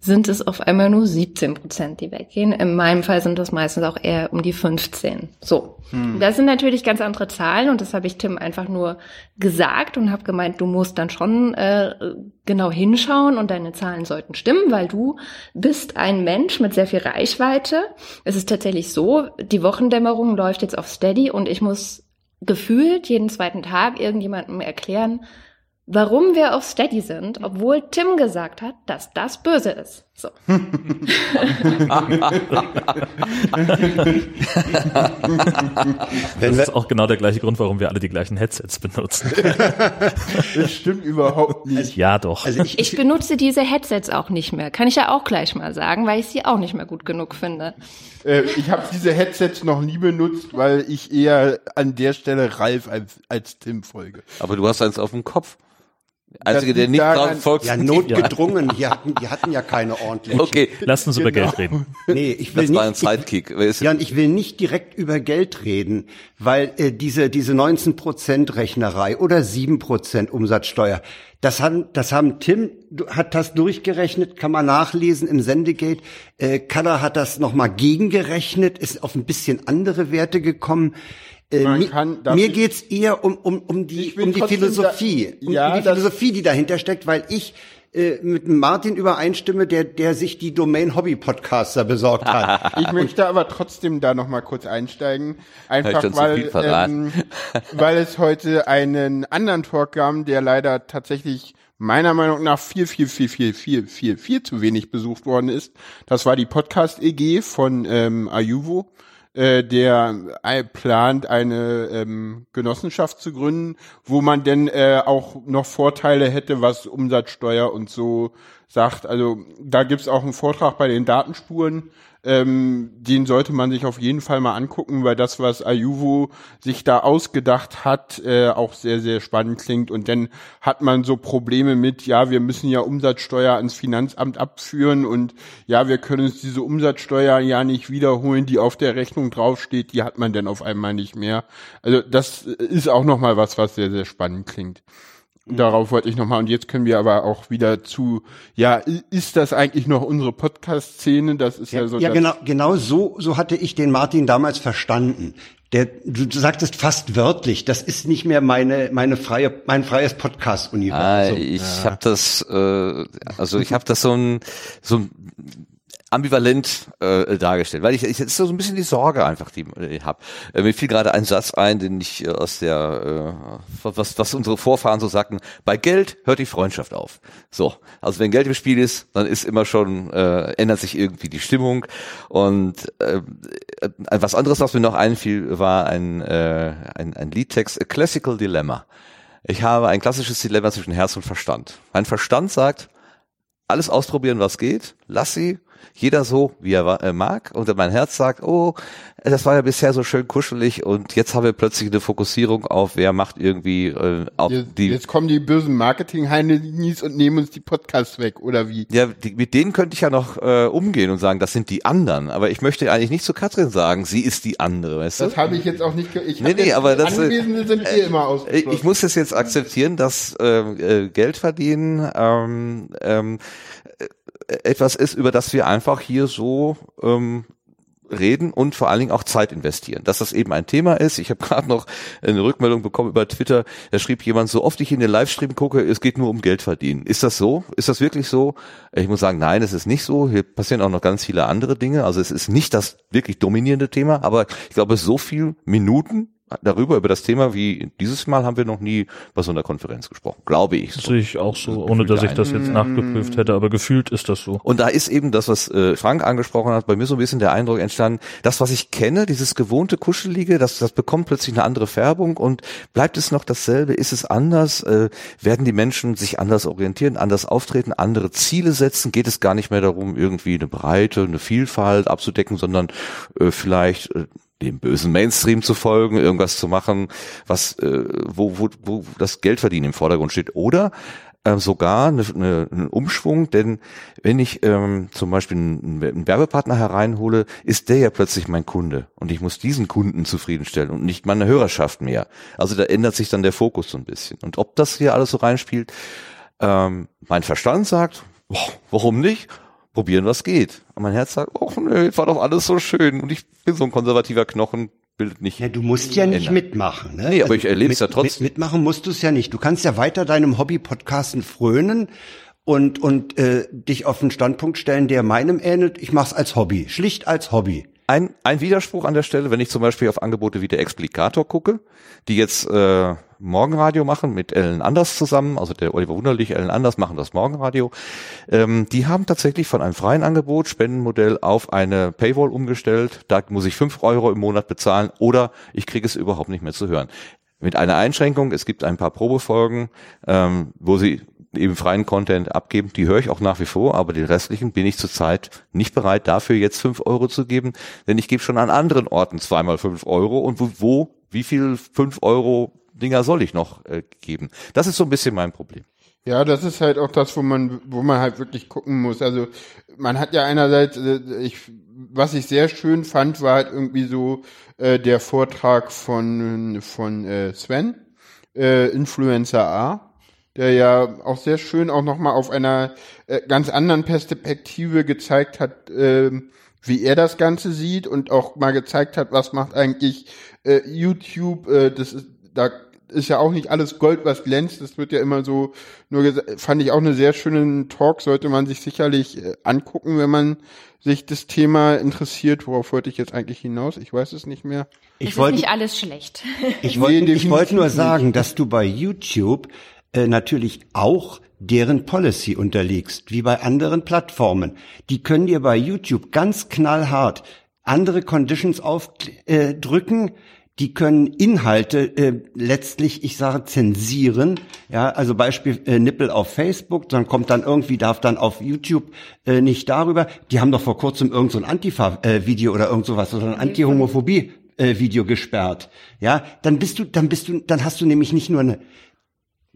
Speaker 4: sind es auf einmal nur 17 Prozent, die weggehen. In meinem Fall sind das meistens auch eher um die 15. So. Hm. Das sind natürlich ganz andere Zahlen und das habe ich Tim einfach nur gesagt und habe gemeint, du musst dann schon äh, genau hinschauen und deine Zahlen sollten stimmen, weil du bist ein Mensch mit sehr viel Reichweite. Es ist tatsächlich so, die Wochendämmerung läuft jetzt auf Steady und ich muss gefühlt jeden zweiten Tag irgendjemandem erklären, warum wir auf Steady sind, obwohl Tim gesagt hat, dass das böse ist. So.
Speaker 1: das ist auch genau der gleiche Grund, warum wir alle die gleichen Headsets benutzen.
Speaker 2: das stimmt überhaupt nicht.
Speaker 1: Ja, doch.
Speaker 4: Also ich, ich benutze diese Headsets auch nicht mehr. Kann ich ja auch gleich mal sagen, weil ich sie auch nicht mehr gut genug finde.
Speaker 2: Äh, ich habe diese Headsets noch nie benutzt, weil ich eher an der Stelle Ralf als, als Tim folge.
Speaker 5: Aber du hast eins auf dem Kopf. Einzige, der nicht daran,
Speaker 3: folgt. Ja, notgedrungen. Die hatten, die hatten ja keine ordentliche.
Speaker 1: Okay, lass uns genau. über Geld reden.
Speaker 3: Nee, ich will
Speaker 5: das
Speaker 3: nicht.
Speaker 5: war ein Sidekick.
Speaker 3: Ich, ja, und ich will nicht direkt über Geld reden, weil äh, diese diese 19 Prozent Rechnerei oder 7 Prozent Umsatzsteuer, das haben das haben Tim hat das durchgerechnet, kann man nachlesen im Sendegate. Äh, Kader hat das nochmal gegengerechnet, ist auf ein bisschen andere Werte gekommen. Äh, mir, kann, mir geht's eher um, um, um die, um die Philosophie, da, ja, um, die Philosophie, die dahinter steckt, weil ich äh, mit Martin übereinstimme, der, der sich die Domain Hobby Podcaster besorgt hat.
Speaker 2: ich möchte aber trotzdem da noch mal kurz einsteigen, einfach weil, ähm, weil es heute einen anderen Talk gab, der leider tatsächlich meiner Meinung nach viel, viel, viel, viel, viel, viel, viel zu wenig besucht worden ist. Das war die Podcast EG von ähm, Ayuvo äh, der äh, plant, eine ähm, Genossenschaft zu gründen, wo man denn äh, auch noch Vorteile hätte, was Umsatzsteuer und so sagt. Also da gibt's auch einen Vortrag bei den Datenspuren ähm, den sollte man sich auf jeden Fall mal angucken, weil das, was Ayuvo sich da ausgedacht hat, äh, auch sehr, sehr spannend klingt. Und dann hat man so Probleme mit, ja, wir müssen ja Umsatzsteuer ans Finanzamt abführen und ja, wir können uns diese Umsatzsteuer ja nicht wiederholen, die auf der Rechnung draufsteht, die hat man dann auf einmal nicht mehr. Also das ist auch nochmal was, was sehr, sehr spannend klingt. Darauf wollte ich nochmal, und jetzt können wir aber auch wieder zu, ja, ist das eigentlich noch unsere Podcast-Szene? Das ist ja, ja so.
Speaker 3: Ja, genau, genau so, so hatte ich den Martin damals verstanden. Der, du, du sagtest fast wörtlich, das ist nicht mehr meine, meine freie, mein freies Podcast-Universum.
Speaker 5: Ah, ich ja. habe das, äh, also ich habe das so ein, so ein ambivalent äh, dargestellt, weil ich, ich ist so ein bisschen die Sorge einfach, die ich habe. Äh, mir fiel gerade ein Satz ein, den ich äh, aus der äh, was was unsere Vorfahren so sagten: Bei Geld hört die Freundschaft auf. So, also wenn Geld im Spiel ist, dann ist immer schon äh, ändert sich irgendwie die Stimmung und äh, äh was anderes, was mir noch einfiel, war ein äh, ein, ein Liedtext, A Classical Dilemma. Ich habe ein klassisches Dilemma zwischen Herz und Verstand. Mein Verstand sagt, alles ausprobieren, was geht, lass sie jeder so, wie er äh, mag. Und mein Herz sagt, oh, das war ja bisher so schön kuschelig und jetzt haben wir plötzlich eine Fokussierung auf, wer macht irgendwie äh, auf
Speaker 2: jetzt,
Speaker 5: die.
Speaker 2: Jetzt kommen die bösen Marketing-Heinis und nehmen uns die Podcasts weg, oder wie?
Speaker 5: Ja, die, mit denen könnte ich ja noch äh, umgehen und sagen, das sind die anderen. Aber ich möchte eigentlich nicht zu Katrin sagen, sie ist die andere, weißt
Speaker 2: das
Speaker 5: du?
Speaker 2: Das habe ich jetzt auch nicht. Ich
Speaker 5: nee, nee, aber das
Speaker 2: Anwesende sind äh, immer ausgeschlossen.
Speaker 5: Ich muss es jetzt akzeptieren, dass äh, äh, Geld verdienen ähm, ähm, etwas ist, über das wir einfach hier so ähm, reden und vor allen Dingen auch Zeit investieren. Dass das eben ein Thema ist. Ich habe gerade noch eine Rückmeldung bekommen über Twitter. Da schrieb jemand, so oft ich in den Livestream gucke, es geht nur um Geld verdienen. Ist das so? Ist das wirklich so? Ich muss sagen, nein, es ist nicht so. Hier passieren auch noch ganz viele andere Dinge. Also es ist nicht das wirklich dominierende Thema, aber ich glaube, so viel Minuten darüber, über das Thema, wie dieses Mal haben wir noch nie bei so einer Konferenz gesprochen, glaube ich.
Speaker 1: So. Sehe ich auch so, ohne dass ich das jetzt nachgeprüft hätte, aber gefühlt ist das so.
Speaker 5: Und da ist eben das, was äh, Frank angesprochen hat, bei mir so ein bisschen der Eindruck entstanden, das, was ich kenne, dieses gewohnte Kuschelige, das, das bekommt plötzlich eine andere Färbung und bleibt es noch dasselbe? Ist es anders? Äh, werden die Menschen sich anders orientieren, anders auftreten, andere Ziele setzen? Geht es gar nicht mehr darum, irgendwie eine Breite, eine Vielfalt abzudecken, sondern äh, vielleicht äh, dem bösen Mainstream zu folgen, irgendwas zu machen, was äh, wo, wo, wo das Geldverdienen im Vordergrund steht. Oder äh, sogar eine, eine, einen Umschwung, denn wenn ich ähm, zum Beispiel einen, einen Werbepartner hereinhole, ist der ja plötzlich mein Kunde und ich muss diesen Kunden zufriedenstellen und nicht meine Hörerschaft mehr. Also da ändert sich dann der Fokus so ein bisschen. Und ob das hier alles so reinspielt, ähm, mein Verstand sagt, oh, warum nicht? Probieren, was geht. Und mein Herz sagt, oh nö, war doch alles so schön. Und ich bin so ein konservativer Knochen, bildet nicht.
Speaker 3: Ja, du musst ja nicht ändern. mitmachen. Ne?
Speaker 5: Nee, aber also ich erlebe es ja trotzdem.
Speaker 3: Mit, mitmachen musst du es ja nicht. Du kannst ja weiter deinem Hobby-Podcasten frönen und, und äh, dich auf einen Standpunkt stellen, der meinem ähnelt. Ich mach's als Hobby, schlicht als Hobby.
Speaker 5: Ein, ein Widerspruch an der Stelle, wenn ich zum Beispiel auf Angebote wie der Explikator gucke, die jetzt äh, Morgenradio machen mit Ellen Anders zusammen, also der Oliver Wunderlich, Ellen Anders machen das Morgenradio. Ähm, die haben tatsächlich von einem freien Angebot, Spendenmodell, auf eine Paywall umgestellt. Da muss ich fünf Euro im Monat bezahlen oder ich kriege es überhaupt nicht mehr zu hören. Mit einer Einschränkung, es gibt ein paar Probefolgen, ähm, wo sie eben freien Content abgeben. Die höre ich auch nach wie vor, aber den restlichen bin ich zurzeit nicht bereit, dafür jetzt fünf Euro zu geben, denn ich gebe schon an anderen Orten zweimal fünf Euro und wo, wo wie viel fünf Euro Dinger soll ich noch äh, geben? Das ist so ein bisschen mein Problem.
Speaker 2: Ja, das ist halt auch das, wo man, wo man halt wirklich gucken muss. Also man hat ja einerseits, äh, ich, was ich sehr schön fand, war halt irgendwie so äh, der Vortrag von von äh, Sven, äh, Influencer A der ja auch sehr schön auch nochmal auf einer äh, ganz anderen Perspektive gezeigt hat, äh, wie er das Ganze sieht und auch mal gezeigt hat, was macht eigentlich äh, YouTube, äh, das ist, da ist ja auch nicht alles Gold, was glänzt. Das wird ja immer so nur fand ich auch eine sehr schöne Talk, sollte man sich sicherlich äh, angucken, wenn man sich das Thema interessiert. Worauf wollte ich jetzt eigentlich hinaus? Ich weiß es nicht mehr.
Speaker 4: Ich es wollte, ist nicht alles schlecht.
Speaker 3: Ich wollte, ich wollte nur sagen, dass du bei YouTube äh, natürlich auch deren Policy unterlegst, wie bei anderen Plattformen. Die können dir bei YouTube ganz knallhart andere Conditions aufdrücken, äh, die können Inhalte äh, letztlich, ich sage, zensieren. Ja, also Beispiel äh, Nippel auf Facebook, dann kommt dann irgendwie, darf dann auf YouTube äh, nicht darüber. Die haben doch vor kurzem irgend so ein Antifa-Video oder irgend sowas oder ein Anti-Homophobie-Video gesperrt. Ja, dann bist du, dann bist du, dann hast du nämlich nicht nur eine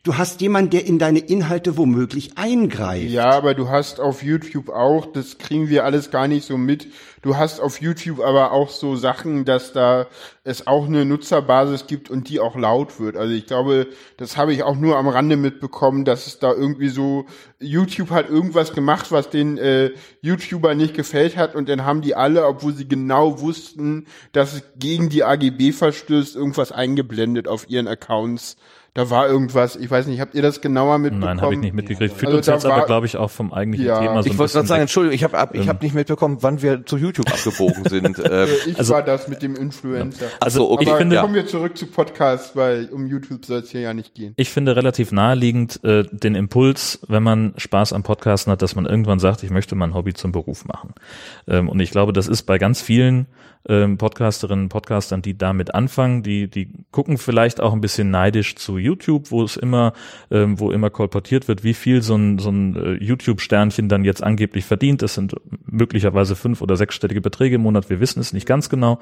Speaker 3: Du hast jemanden, der in deine Inhalte womöglich eingreift.
Speaker 2: Ja, aber du hast auf YouTube auch, das kriegen wir alles gar nicht so mit. Du hast auf YouTube aber auch so Sachen, dass da es auch eine Nutzerbasis gibt und die auch laut wird. Also ich glaube, das habe ich auch nur am Rande mitbekommen, dass es da irgendwie so, YouTube hat irgendwas gemacht, was den äh, YouTuber nicht gefällt hat und dann haben die alle, obwohl sie genau wussten, dass es gegen die AGB verstößt, irgendwas eingeblendet auf ihren Accounts da war irgendwas, ich weiß nicht, habt ihr das genauer mitbekommen?
Speaker 1: Nein, habe ich nicht mitgekriegt. Führt also uns jetzt war, aber, glaube ich, auch vom eigentlichen ja. Thema
Speaker 5: so Ich wollte gerade sagen, Entschuldigung, ich habe ab, ich ähm. hab nicht mitbekommen, wann wir zu YouTube abgebogen sind.
Speaker 2: Äh, ich also, war das mit dem Influencer.
Speaker 5: Also, okay.
Speaker 2: Aber finde, kommen wir zurück zu Podcasts, weil um YouTube soll es hier ja nicht gehen.
Speaker 1: Ich finde relativ naheliegend äh, den Impuls, wenn man Spaß am Podcasten hat, dass man irgendwann sagt, ich möchte mein Hobby zum Beruf machen. Ähm, und ich glaube, das ist bei ganz vielen ähm, Podcasterinnen, Podcastern, die damit anfangen, die, die gucken vielleicht auch ein bisschen neidisch zu YouTube, wo es immer, ähm, wo immer kolportiert wird, wie viel so ein, so ein äh, YouTube-Sternchen dann jetzt angeblich verdient. Das sind möglicherweise fünf- oder sechsstellige Beträge im Monat, wir wissen es nicht ganz genau.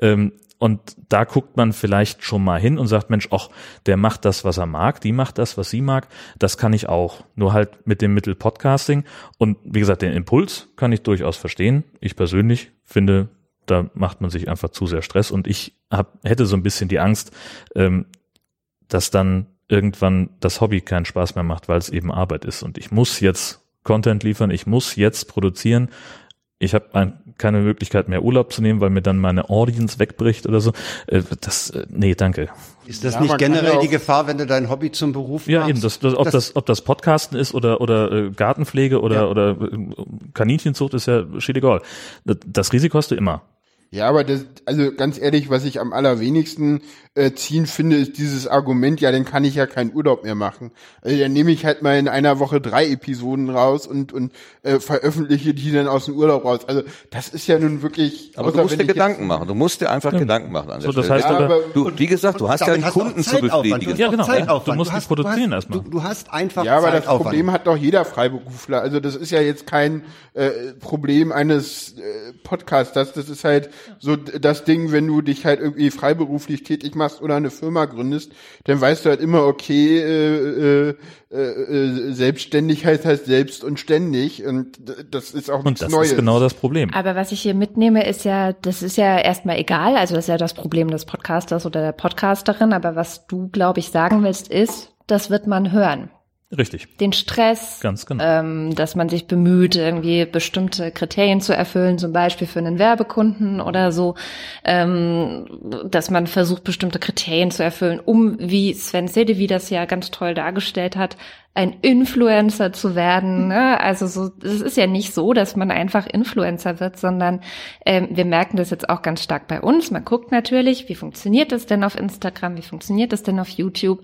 Speaker 1: Ähm, und da guckt man vielleicht schon mal hin und sagt, Mensch, ach, der macht das, was er mag, die macht das, was sie mag, das kann ich auch. Nur halt mit dem Mittel Podcasting. Und wie gesagt, den Impuls kann ich durchaus verstehen. Ich persönlich finde, da macht man sich einfach zu sehr Stress und ich hab, hätte so ein bisschen die Angst, ähm, dass dann irgendwann das Hobby keinen Spaß mehr macht, weil es eben Arbeit ist und ich muss jetzt Content liefern, ich muss jetzt produzieren. Ich habe keine Möglichkeit mehr Urlaub zu nehmen, weil mir dann meine Audience wegbricht oder so. Äh, das, äh, nee, danke.
Speaker 3: Ist das ja, nicht generell die Gefahr, wenn du dein Hobby zum Beruf
Speaker 1: ja, machst? Ja, eben. Das, das, ob, das, das, ob das Podcasten ist oder, oder äh, Gartenpflege oder, ja. oder Kaninchenzucht ist ja shit egal. Das, das Risiko hast du immer.
Speaker 2: Ja, aber das, also ganz ehrlich, was ich am allerwenigsten äh, ziehen finde, ist dieses Argument, ja, dann kann ich ja keinen Urlaub mehr machen. Also dann nehme ich halt mal in einer Woche drei Episoden raus und, und äh, veröffentliche die dann aus dem Urlaub raus. Also das ist ja nun wirklich.
Speaker 5: Aber du musst dir Gedanken machen. Du musst dir einfach ja. Gedanken machen an
Speaker 1: der so, das Heißt ja, aber,
Speaker 5: du, wie gesagt, du hast ja einen Kunden zu befriedigen.
Speaker 1: Ja, genau. Du musst du die produzieren erstmal.
Speaker 3: Du, du, hast einfach
Speaker 2: Ja, aber das Problem hat doch jeder Freiberufler. Also das ist ja jetzt kein äh, Problem eines äh, Podcasters. Das ist halt so das Ding, wenn du dich halt irgendwie freiberuflich tätig machst oder eine Firma gründest, dann weißt du halt immer, okay, äh, äh, äh, Selbstständigkeit heißt selbst und ständig und das ist auch nichts
Speaker 1: und das
Speaker 2: Neues.
Speaker 1: ist genau das Problem.
Speaker 4: Aber was ich hier mitnehme, ist ja, das ist ja erstmal egal, also das ist ja das Problem des Podcasters oder der Podcasterin, aber was du, glaube ich, sagen willst, ist, das wird man hören.
Speaker 1: Richtig.
Speaker 4: Den Stress,
Speaker 1: Ganz genau.
Speaker 4: ähm, dass man sich bemüht, irgendwie bestimmte Kriterien zu erfüllen, zum Beispiel für einen Werbekunden oder so, ähm, dass man versucht, bestimmte Kriterien zu erfüllen, um, wie Sven Sedevi das ja ganz toll dargestellt hat, ein Influencer zu werden. Ne? Also so, es ist ja nicht so, dass man einfach Influencer wird, sondern ähm, wir merken das jetzt auch ganz stark bei uns. Man guckt natürlich, wie funktioniert das denn auf Instagram, wie funktioniert das denn auf YouTube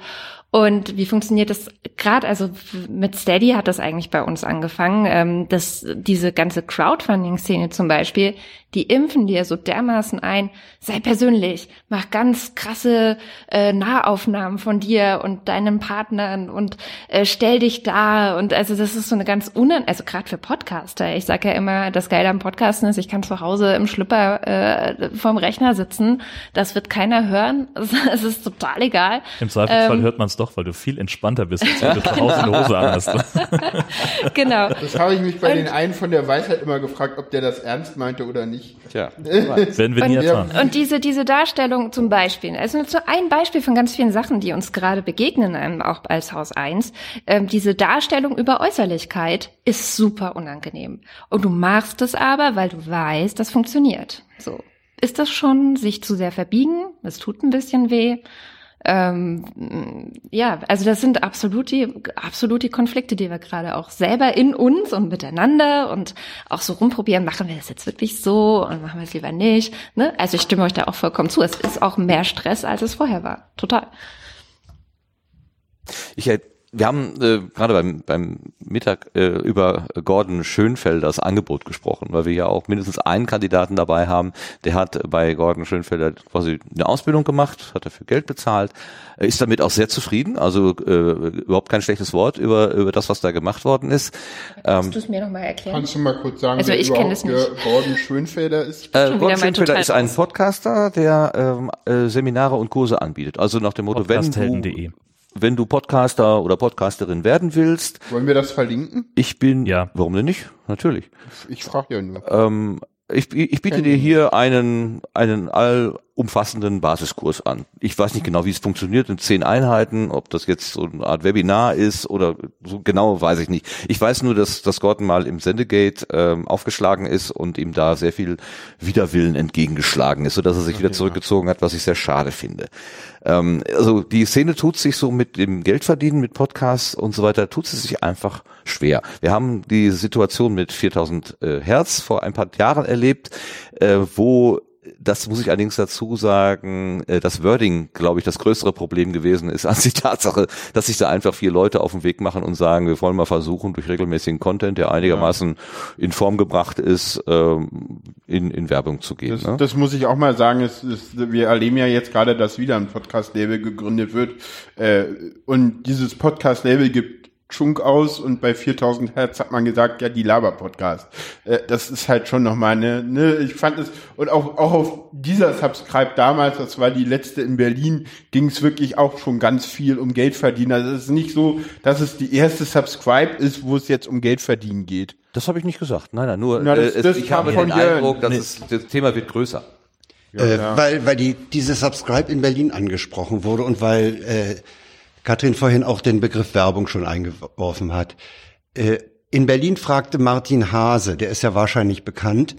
Speaker 4: und wie funktioniert das gerade, also mit Steady hat das eigentlich bei uns angefangen, ähm, dass diese ganze Crowdfunding-Szene zum Beispiel, die impfen dir so dermaßen ein, sei persönlich, mach ganz krasse äh, Nahaufnahmen von dir und deinen Partnern und äh, stell dich da und also das ist so eine ganz unan, also gerade für Podcaster. Ich sage ja immer, das Geile am Podcasten ist, ich kann zu Hause im Schlüpper äh, vorm Rechner sitzen, das wird keiner hören, es ist total egal.
Speaker 1: Im Zweifelsfall ähm, hört man es doch, weil du viel entspannter bist, als wenn du zu Hause eine Hose anhast.
Speaker 4: genau.
Speaker 2: Das habe ich mich bei und, den einen von der Weisheit immer gefragt, ob der das ernst meinte oder nicht.
Speaker 5: Tja,
Speaker 1: werden wir nie erfahren.
Speaker 4: Und diese, diese Darstellung zum Beispiel, also so ein Beispiel von ganz vielen Sachen, die uns gerade begegnen, ähm, auch als Haus 1, ähm, diese Darstellung über Äußerlichkeit ist super unangenehm. Und du machst es aber, weil du weißt, das funktioniert. So. Ist das schon sich zu sehr verbiegen? Es tut ein bisschen weh. Ähm, ja, also das sind absolut die, absolut die Konflikte, die wir gerade auch selber in uns und miteinander und auch so rumprobieren, machen wir das jetzt wirklich so und machen wir es lieber nicht. Ne? Also ich stimme euch da auch vollkommen zu. Es ist auch mehr Stress, als es vorher war. Total.
Speaker 5: Ich wir haben äh, gerade beim, beim Mittag äh, über Gordon Schönfelders Angebot gesprochen, weil wir ja auch mindestens einen Kandidaten dabei haben, der hat bei Gordon Schönfelder quasi eine Ausbildung gemacht, hat dafür Geld bezahlt, ist damit auch sehr zufrieden, also äh, überhaupt kein schlechtes Wort über, über das, was da gemacht worden ist.
Speaker 4: Kannst ähm, du es mir nochmal erklären?
Speaker 2: Kannst du mal kurz sagen,
Speaker 4: also ich kenne es nicht.
Speaker 2: Gordon Schönfelder ist?
Speaker 5: Äh, Gordon Schönfelder ist ein Podcaster, der ähm, äh, Seminare und Kurse anbietet. Also nach dem Motto, wenn du, wenn du Podcaster oder Podcasterin werden willst.
Speaker 2: Wollen wir das verlinken?
Speaker 5: Ich bin, ja, warum denn nicht? Natürlich.
Speaker 2: Ich frage ja nur.
Speaker 5: Ähm, ich, ich biete dir hier einen, einen allumfassenden Basiskurs an. Ich weiß nicht genau, wie es funktioniert in zehn Einheiten, ob das jetzt so eine Art Webinar ist oder so genau weiß ich nicht. Ich weiß nur, dass, dass Gordon mal im Sendegate ähm, aufgeschlagen ist und ihm da sehr viel Widerwillen entgegengeschlagen ist, sodass er sich okay, wieder zurückgezogen hat, was ich sehr schade finde. Ähm, also die Szene tut sich so mit dem Geldverdienen, mit Podcasts und so weiter, tut sie sich einfach schwer. Wir haben die Situation mit 4000 äh, Hertz vor ein paar Jahren erlebt, äh, wo das muss ich allerdings dazu sagen, äh, das Wording, glaube ich, das größere Problem gewesen ist als die Tatsache, dass sich da einfach vier Leute auf den Weg machen und sagen, wir wollen mal versuchen, durch regelmäßigen Content, der einigermaßen in Form gebracht ist, ähm, in, in Werbung zu gehen.
Speaker 2: Das,
Speaker 5: ne?
Speaker 2: das muss ich auch mal sagen. Es, es, wir erleben ja jetzt gerade, dass wieder ein Podcast-Label gegründet wird. Äh, und dieses Podcast-Label gibt Chunk aus und bei 4000 Hertz hat man gesagt, ja, die Laber-Podcast. Äh, das ist halt schon nochmal eine, ne, ich fand es, und auch, auch auf dieser Subscribe damals, das war die letzte in Berlin, ging es wirklich auch schon ganz viel um Geld verdienen. Also es ist nicht so, dass es die erste Subscribe ist, wo es jetzt um Geld verdienen geht.
Speaker 5: Das habe ich nicht gesagt. Nein, nein, nur
Speaker 2: Na, das,
Speaker 5: äh,
Speaker 2: das
Speaker 5: ich habe den Eindruck, dass nee. es, das Thema wird größer.
Speaker 3: Ja, äh, ja. Weil, weil die, diese Subscribe in Berlin angesprochen wurde und weil äh, Katrin vorhin auch den Begriff Werbung schon eingeworfen hat. Äh, in Berlin fragte Martin Hase, der ist ja wahrscheinlich bekannt.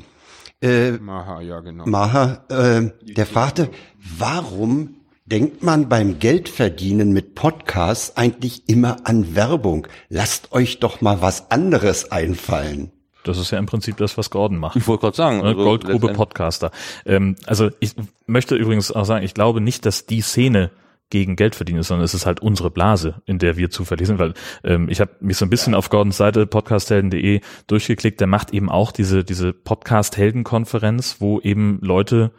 Speaker 2: Äh, Maha, ja genau.
Speaker 3: Maha, äh, der fragte, warum denkt man beim Geldverdienen mit Podcasts eigentlich immer an Werbung? Lasst euch doch mal was anderes einfallen.
Speaker 1: Das ist ja im Prinzip das, was Gordon macht.
Speaker 5: Ich wollte gerade sagen.
Speaker 1: Ne,
Speaker 5: also
Speaker 1: Goldgrube Podcaster. Ähm, also ich möchte übrigens auch sagen, ich glaube nicht, dass die Szene gegen Geld verdienen sondern es ist halt unsere Blase, in der wir zufällig sind, weil ähm, ich habe mich so ein bisschen auf Gordons Seite podcasthelden.de durchgeklickt, der macht eben auch diese diese Podcast-Helden-Konferenz, wo eben Leute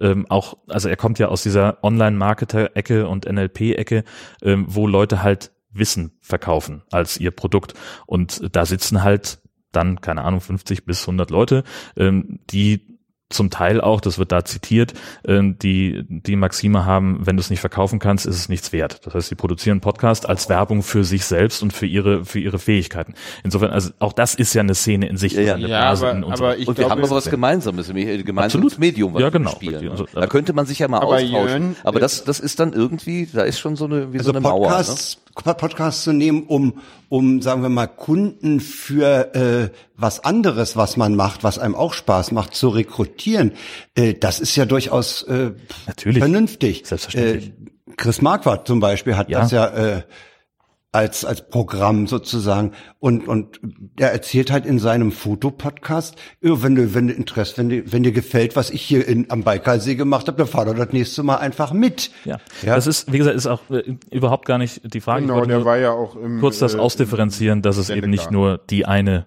Speaker 1: ähm, auch, also er kommt ja aus dieser Online-Marketer-Ecke und NLP-Ecke, ähm, wo Leute halt Wissen verkaufen als ihr Produkt. Und da sitzen halt dann, keine Ahnung, 50 bis 100 Leute, ähm, die zum Teil auch, das wird da zitiert, ähm, die die Maxime haben, wenn du es nicht verkaufen kannst, ist es nichts wert. Das heißt, sie produzieren Podcast als Werbung für sich selbst und für ihre für ihre Fähigkeiten. Insofern, also auch das ist ja eine Szene in sich,
Speaker 5: Ja, ja.
Speaker 1: eine
Speaker 2: Ja,
Speaker 1: Blase
Speaker 2: aber-
Speaker 1: in unserer-
Speaker 2: aber ich
Speaker 5: Und wir
Speaker 2: glaube,
Speaker 5: haben aber was Gemeinsames, nämlich ein gemeinsames
Speaker 1: Absolut.
Speaker 5: Medium, was
Speaker 1: Ja,
Speaker 5: wir
Speaker 1: genau.
Speaker 5: spielen.
Speaker 1: Also,
Speaker 5: da könnte man sich ja mal
Speaker 2: aber
Speaker 5: austauschen.
Speaker 2: Jörn,
Speaker 5: aber
Speaker 2: äh,
Speaker 5: das, das ist dann irgendwie, da ist schon so eine, wie so
Speaker 3: Also
Speaker 5: eine Mauer. Ne?
Speaker 3: Podcasts, zu nehmen, um, um, sagen wir mal, Kunden für äh, was anderes, was man macht, was einem auch Spaß macht, zu rekrutieren, äh, das ist ja durchaus äh,
Speaker 1: Natürlich.
Speaker 3: vernünftig.
Speaker 1: Selbstverständlich.
Speaker 3: Äh, Chris Marquardt zum Beispiel hat
Speaker 1: Ja.
Speaker 3: das ja äh, als als Programm sozusagen und und er erzählt halt in seinem Fotopodcast, wenn du wenn du Interesse, wenn dir wenn dir gefällt, was ich hier in am Baikalsee gemacht habe, dann fahr doch das nächste Mal einfach mit.
Speaker 1: ja.
Speaker 3: Ja.
Speaker 1: das ist, wie gesagt, ist auch äh, überhaupt gar nicht die Frage.
Speaker 2: Genau, der war ja auch im,
Speaker 1: kurz das
Speaker 2: äh,
Speaker 1: ausdifferenzieren, dass es eben nicht nur die eine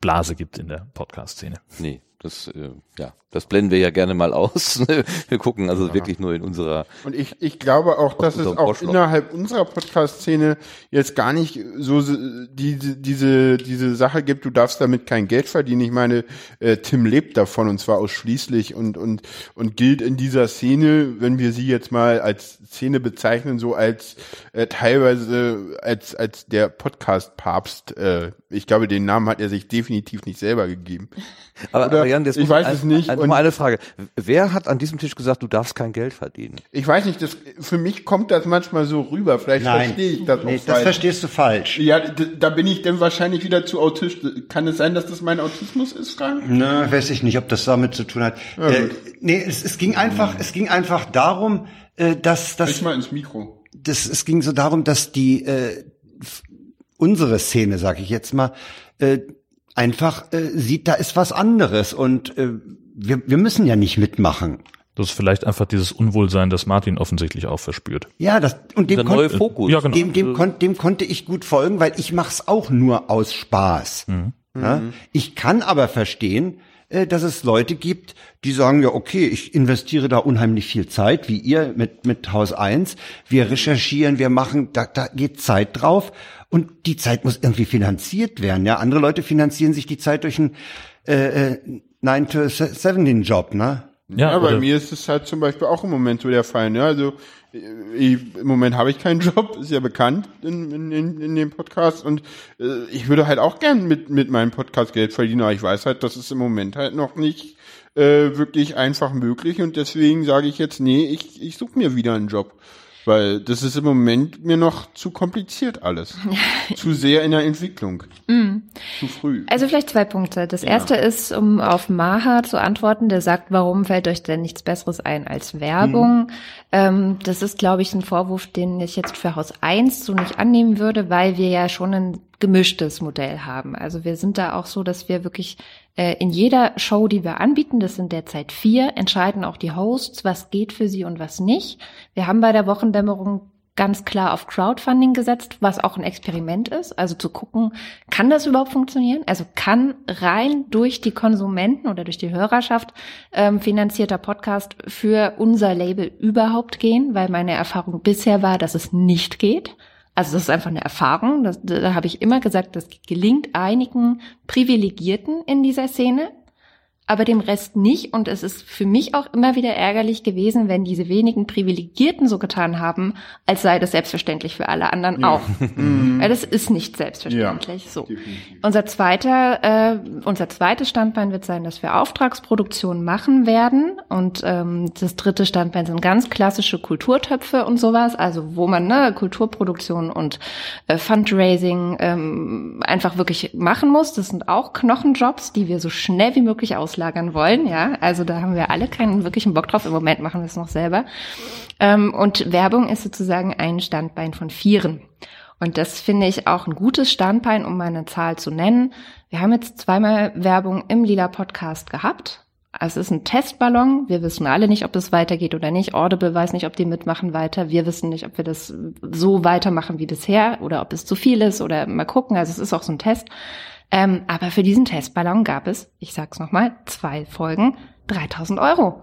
Speaker 1: Blase gibt in der Podcast-Szene.
Speaker 5: Nee, das, äh, ja, das blenden wir ja gerne mal aus. wir gucken also wirklich nur in unserer,
Speaker 2: Und ich, ich glaube auch, dass es auch
Speaker 5: Vorschlag.
Speaker 2: innerhalb unserer Podcast-Szene jetzt gar nicht so se- diese, diese, diese Sache gibt, du darfst damit kein Geld verdienen. Ich meine, äh, Tim lebt davon und zwar ausschließlich und, und, und gilt in dieser Szene, wenn wir sie jetzt mal als Szene bezeichnen, so als äh, teilweise als, als der Podcast-Papst. Äh, ich glaube, den Namen hat er sich definitiv nicht selber gegeben.
Speaker 5: aber,
Speaker 2: Oder-
Speaker 5: aber Jan, jetzt
Speaker 2: ich weiß
Speaker 5: ein,
Speaker 2: es nicht
Speaker 5: Ein,
Speaker 2: und-
Speaker 5: mal eine Frage. Wer hat an diesem Tisch gesagt, du darfst kein Geld verdienen?
Speaker 2: Ich weiß nicht, das, für mich kommt das manchmal so rüber. Vielleicht verstehe ich das
Speaker 3: nee,
Speaker 2: auch
Speaker 3: das
Speaker 2: falsch.
Speaker 3: verstehst du falsch.
Speaker 2: Ja, da bin ich dann wahrscheinlich wieder zu autistisch. Kann es sein, dass das mein Autismus ist, Frank?
Speaker 3: Na, weiß ich nicht, ob das damit zu tun hat. äh, nee, es, es ging einfach, es ging einfach darum, äh, dass
Speaker 2: Sprich
Speaker 3: das,
Speaker 2: mal ins Mikro.
Speaker 3: das, es ging so darum, dass die äh, unsere Szene, sag ich jetzt mal, äh, einfach äh, sieht, da ist was anderes und äh, wir, wir müssen ja nicht mitmachen.
Speaker 1: Das ist vielleicht einfach dieses Unwohlsein, das Martin offensichtlich auch verspürt.
Speaker 3: Ja, das und dem,
Speaker 5: Der neue Fokus.
Speaker 1: Ja, genau.
Speaker 3: dem, dem, kon dem konnte ich gut folgen, weil ich mach's auch nur aus Spaß. Ja? Ich kann aber verstehen, äh, dass es Leute gibt, die sagen, ja, okay, ich investiere da unheimlich viel Zeit, wie ihr mit, mit Haus 1. Wir recherchieren, wir machen, da, da geht Zeit drauf. Und die Zeit muss irgendwie finanziert werden. Ja, andere Leute finanzieren sich die Zeit durch einen äh, äh, 9 to 17 Job, ne?
Speaker 1: Ja,
Speaker 2: Ja, bei
Speaker 1: oder-
Speaker 2: mir ist es halt zum Beispiel auch im Moment so der Fall. Ne? Also äh, ich, im Moment habe ich keinen Job, ist ja bekannt in, in, in, in dem Podcast. Und äh, ich würde halt auch gern mit, mit meinem Podcast Geld verdienen, aber ich weiß halt, das ist im Moment halt noch nicht äh, wirklich einfach möglich. Und deswegen sage ich jetzt, nee, ich, ich suche mir wieder einen Job. Weil das ist im Moment mir noch zu kompliziert alles. zu sehr in der Entwicklung. Zu früh.
Speaker 4: Also vielleicht zwei Punkte. Das erste ist, um auf Maha zu antworten, der sagt, warum fällt euch denn nichts Besseres ein als Werbung? Ähm, das ist, glaube ich, ein Vorwurf, den ich jetzt für Haus 1 so nicht annehmen würde, weil wir ja schon ein gemischtes Modell haben. Also wir sind da auch so, dass wir wirklich in jeder Show, die wir anbieten, das sind derzeit vier, entscheiden auch die Hosts, was geht für sie und was nicht. Wir haben bei der Wochendämmerung ganz klar auf Crowdfunding gesetzt, was auch ein Experiment ist. Also zu gucken, kann das überhaupt funktionieren? Also kann rein durch die Konsumenten oder durch die Hörerschaft ähm, finanzierter Podcast für unser Label überhaupt gehen? Weil meine Erfahrung bisher war, dass es nicht geht. Also das ist einfach eine Erfahrung. Das, da habe ich immer gesagt, das gelingt einigen Privilegierten in dieser Szene, aber dem Rest nicht. Und es ist für mich auch immer wieder ärgerlich gewesen, wenn diese wenigen Privilegierten so getan haben, als sei das selbstverständlich für alle anderen auch. Weil das ist nicht selbstverständlich. so. Unser zweiter, äh, unser zweites Standbein wird sein, dass wir Auftragsproduktion machen werden. Und ähm, das dritte Standbein sind ganz klassische Kulturtöpfe und sowas, also wo man ne, Kulturproduktion und äh, Fundraising ähm, einfach wirklich machen muss. Das sind auch Knochenjobs, die wir so schnell wie möglich auslagern wollen. Ja, also da haben wir alle keinen wirklichen Bock drauf. Im Moment machen wir es noch selber. Ähm, und Werbung ist sozusagen ein Standbein von vieren. Und das finde ich auch ein gutes Standbein, um meine Zahl zu nennen. Wir haben jetzt zweimal Werbung im Lila Podcast gehabt. Also es ist ein Testballon. Wir wissen alle nicht, ob das weitergeht oder nicht. Audible weiß nicht, ob die mitmachen weiter. Wir wissen nicht, ob wir das so weitermachen wie bisher oder ob es zu viel ist oder mal gucken. Also es ist auch so ein Test. Ähm, aber für diesen Testballon gab es, ich sag's nochmal, zwei Folgen, 3000 Euro.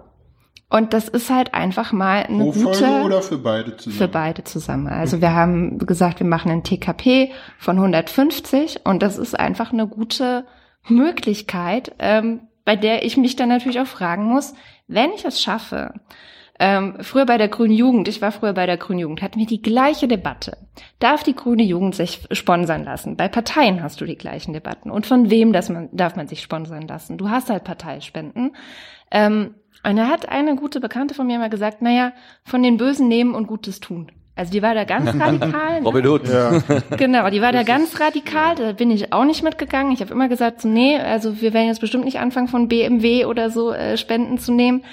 Speaker 4: Und das ist halt einfach mal eine
Speaker 2: Pro
Speaker 4: gute
Speaker 2: Folge oder für beide zusammen?
Speaker 4: für beide zusammen. Also wir haben gesagt, wir machen ein TKP von 150 und das ist einfach eine gute Möglichkeit, ähm, bei der ich mich dann natürlich auch fragen muss, wenn ich es schaffe, ähm, früher bei der Grünen Jugend, ich war früher bei der Grünen Jugend, hatten wir die gleiche Debatte. Darf die Grüne Jugend sich sponsern lassen? Bei Parteien hast du die gleichen Debatten. Und von wem das man, darf man sich sponsern lassen? Du hast halt Parteispenden. Ähm, und da hat eine gute Bekannte von mir mal gesagt, naja, von den Bösen nehmen und Gutes tun. Also die war da ganz radikal. ne?
Speaker 5: Robin Hood.
Speaker 2: Ja.
Speaker 4: Genau, die war da ganz radikal, da bin ich auch nicht mitgegangen. Ich habe immer gesagt, so, nee, also wir werden jetzt bestimmt nicht anfangen, von BMW oder so äh, Spenden zu nehmen.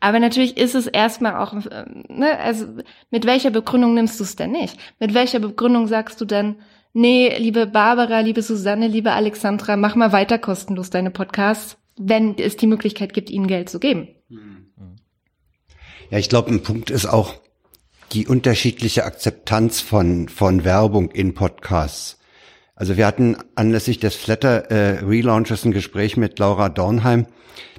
Speaker 4: Aber natürlich ist es erstmal auch, ähm, ne, also mit welcher Begründung nimmst du es denn nicht? Mit welcher Begründung sagst du dann, nee, liebe Barbara, liebe Susanne, liebe Alexandra, mach mal weiter kostenlos deine Podcasts, wenn es die Möglichkeit gibt, ihnen Geld zu geben.
Speaker 3: Ja, ich glaube, ein Punkt ist auch die unterschiedliche Akzeptanz von, von Werbung in Podcasts. Also wir hatten anlässlich des Flatter äh, Relaunches ein Gespräch mit Laura Dornheim,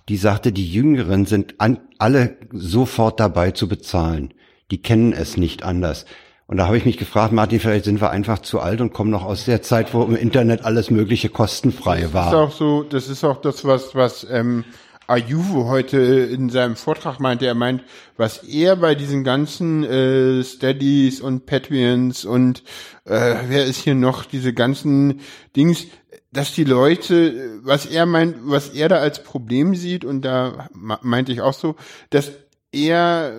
Speaker 3: die sagte, die Jüngeren sind an, alle sofort dabei zu bezahlen. Die kennen es nicht anders. Und da habe ich mich gefragt, Martin, vielleicht sind wir einfach zu alt und kommen noch aus der Zeit, wo im Internet alles Mögliche kostenfrei
Speaker 2: Das ist
Speaker 3: war.
Speaker 2: auch so, das ist auch das, was, was ähm, Ayuvo heute in seinem Vortrag meinte. Er meint, was er bei diesen ganzen äh, Steadies und Patreons und äh, wer ist hier noch, diese ganzen Dings, dass die Leute, was er meint, was er da als Problem sieht, und da meinte ich auch so, dass er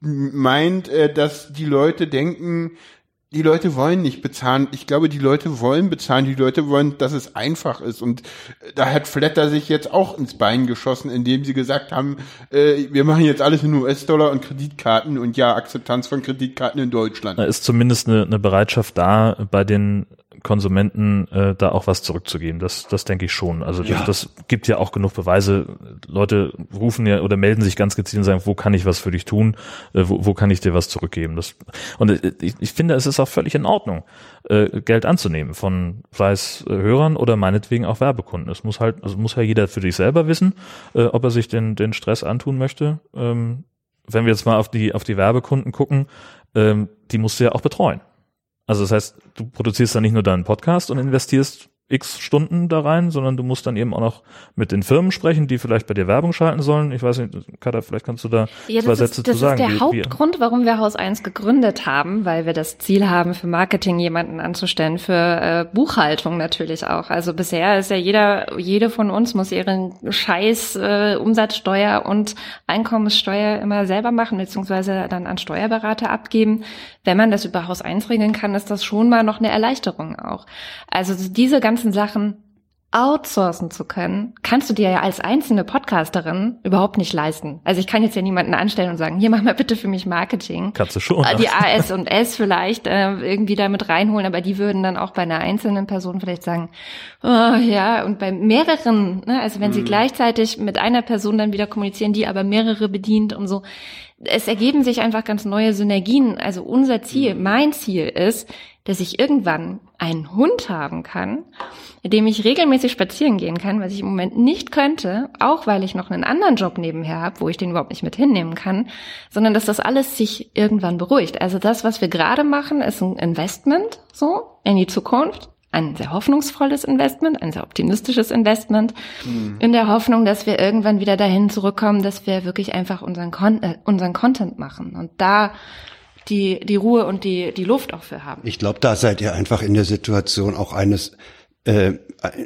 Speaker 2: meint, äh, dass die Leute denken, die Leute wollen nicht bezahlen. Ich glaube, die Leute wollen bezahlen. Die Leute wollen, dass es einfach ist. Und äh, da hat Flatter sich jetzt auch ins Bein geschossen, indem sie gesagt haben, äh, wir machen jetzt alles in US-Dollar und Kreditkarten und ja, Akzeptanz von Kreditkarten in Deutschland.
Speaker 1: Da ist zumindest eine, eine Bereitschaft da, bei den Konsumenten äh, da auch was zurückzugeben. Das, das denke ich schon. Also das,
Speaker 3: Ja.
Speaker 1: das gibt ja auch genug Beweise. Leute rufen ja oder melden sich ganz gezielt und sagen, wo kann ich was für dich tun? Äh, wo, wo kann ich dir was zurückgeben? Das, und äh, ich, ich finde, es ist auch völlig in Ordnung, äh, Geld anzunehmen von sei es äh, Hörern oder meinetwegen auch Werbekunden. Es muss halt, also muss ja jeder für sich selber wissen, äh, ob er sich den, den Stress antun möchte. Ähm, wenn wir jetzt mal auf die, auf die Werbekunden gucken, ähm, die musst du ja auch betreuen. Also das heißt, du produzierst dann nicht nur deinen Podcast und investierst x Stunden da rein, sondern du musst dann eben auch noch mit den Firmen sprechen, die vielleicht bei dir Werbung schalten sollen. Ich weiß nicht, Katha, vielleicht kannst du da
Speaker 4: Ja,
Speaker 1: zwei
Speaker 4: das
Speaker 1: Sätze
Speaker 4: ist, das
Speaker 1: zu sagen.
Speaker 4: ist der
Speaker 1: wie- wie-
Speaker 4: Hauptgrund, warum wir Haus 1 gegründet haben, weil wir das Ziel haben, für Marketing jemanden anzustellen, für äh, Buchhaltung natürlich auch. Also bisher ist ja jeder, jede von uns muss ihren Scheiß äh, Umsatzsteuer und Einkommenssteuer immer selber machen, beziehungsweise dann an Steuerberater abgeben. Wenn man das über Haus 1 regeln kann, ist das schon mal noch eine Erleichterung auch. Also diese ganzen Sachen outsourcen zu können, kannst du dir ja als einzelne Podcasterin überhaupt nicht leisten. Also ich kann jetzt ja niemanden anstellen und sagen, hier mach mal bitte für mich Marketing.
Speaker 1: Kannst du schon.
Speaker 4: Äh, Die AS und S vielleicht äh, irgendwie damit reinholen, aber die würden dann auch bei einer einzelnen Person vielleicht sagen, oh, ja, und bei mehreren, ne, also wenn sie gleichzeitig mit einer Person dann wieder kommunizieren, die aber mehrere bedient und so, es ergeben sich einfach ganz neue Synergien. Also unser Ziel, mein Ziel ist, dass ich irgendwann einen Hund haben kann, mit dem ich regelmäßig spazieren gehen kann, was ich im Moment nicht könnte, auch weil ich noch einen anderen Job nebenher habe, wo ich den überhaupt nicht mit hinnehmen kann, sondern dass das alles sich irgendwann beruhigt. Also das, was wir gerade machen, ist ein Investment so in die Zukunft. Ein sehr hoffnungsvolles Investment, ein sehr optimistisches Investment, in der Hoffnung, dass wir irgendwann wieder dahin zurückkommen, dass wir wirklich einfach unseren, Con äh, unseren Content machen und da die, die Ruhe und die, die Luft auch für haben.
Speaker 3: Ich glaube, da seid ihr einfach in der Situation auch eines äh,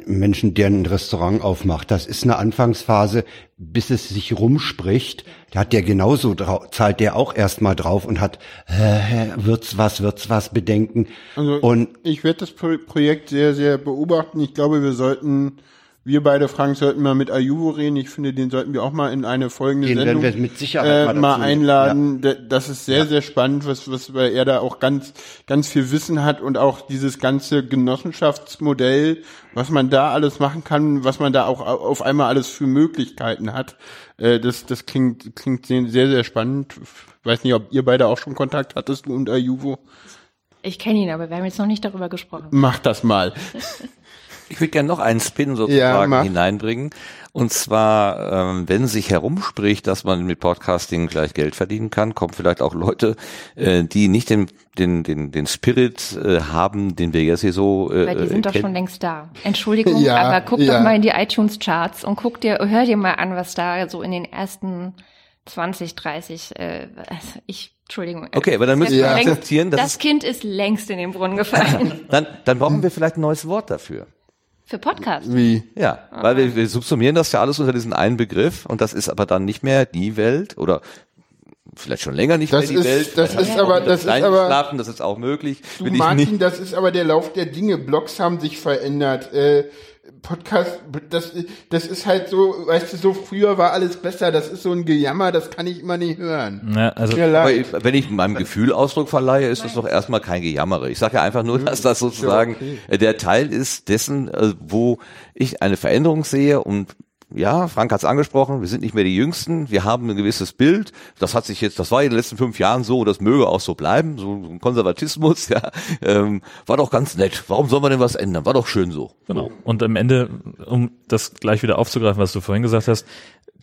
Speaker 3: Menschen, der ein Restaurant aufmacht. Das ist eine Anfangsphase, bis es sich rumspricht. Da hat der genauso drau- zahlt der auch erstmal drauf und hat äh, wird's was, wird's was bedenken.
Speaker 2: Also
Speaker 3: und
Speaker 2: ich werde das Pro Projekt sehr, sehr beobachten. Ich glaube, wir sollten wir beide, Frank, sollten mal mit Ayuvo reden. Ich finde, den sollten wir auch mal in eine folgende
Speaker 3: Den werden
Speaker 2: Sendung
Speaker 3: wir mit Sicherheit
Speaker 2: äh,
Speaker 3: mal
Speaker 2: mal einladen. Da- Das ist sehr, sehr spannend, was, was, weil er da auch ganz, ganz viel Wissen hat und auch dieses ganze Genossenschaftsmodell, was man da alles machen kann, was man da auch au- auf einmal alles für Möglichkeiten hat. Äh, das, das klingt, klingt sehr, sehr spannend. Ich weiß nicht, ob ihr beide auch schon Kontakt hattest, du und Ayuvo.
Speaker 4: Ich kenne ihn, aber wir haben jetzt noch nicht darüber gesprochen.
Speaker 2: Mach das mal.
Speaker 5: Ich würde gerne noch einen Spin
Speaker 2: Ja,
Speaker 5: sozusagen
Speaker 2: mach.
Speaker 5: hineinbringen. Und zwar, ähm, wenn sich herumspricht, dass man mit Podcasting gleich Geld verdienen kann, kommen vielleicht auch Leute, äh, die nicht den, den, den, den Spirit äh, haben, den wir jetzt hier so äh,
Speaker 4: Weil die sind doch
Speaker 5: kennen.
Speaker 4: schon längst da. Entschuldigung,
Speaker 2: Ja,
Speaker 4: aber guck
Speaker 2: ja.
Speaker 4: doch mal in die iTunes-Charts und guck dir, hör dir mal an, was da so in den ersten 20, 30, äh, ich, Entschuldigung.
Speaker 5: Okay, aber dann müssen wir akzeptieren, dass
Speaker 4: Das Kind ist längst in den Brunnen gefallen.
Speaker 5: dann, dann brauchen wir vielleicht ein neues Wort dafür.
Speaker 4: Für Podcast.
Speaker 2: Wie?
Speaker 5: Ja, weil wir, wir subsumieren das ja alles unter diesen einen Begriff und das ist aber dann nicht mehr die Welt oder vielleicht schon länger nicht
Speaker 2: Das
Speaker 5: mehr die
Speaker 2: ist-
Speaker 5: Welt.
Speaker 2: das ist aber- das ist aber-
Speaker 5: eingeschlafen, das ist auch möglich.
Speaker 2: Du Martin,
Speaker 5: nicht.
Speaker 2: das ist aber der Lauf der Dinge. Blogs haben sich verändert. Äh, Podcast, das, das ist halt so, weißt du, so früher war alles besser. Das ist so ein Gejammer, das kann ich immer nicht hören.
Speaker 1: Ja, also
Speaker 5: wenn ich meinem Gefühl Ausdruck verleihe, ist das doch erstmal kein Gejammere. Ich sage ja einfach nur, dass das sozusagen äh, der Teil ist dessen, äh, wo ich eine Veränderung sehe und ja, Frank hat es angesprochen, wir sind nicht mehr die Jüngsten, wir haben ein gewisses Bild, das hat sich jetzt, das war in den letzten fünf Jahren so, das möge auch so bleiben, so ein Konservatismus, ja, ähm, war doch ganz nett. Warum soll man denn was ändern? War doch schön so.
Speaker 1: Genau. Und am Ende, um das gleich wieder aufzugreifen, was du vorhin gesagt hast,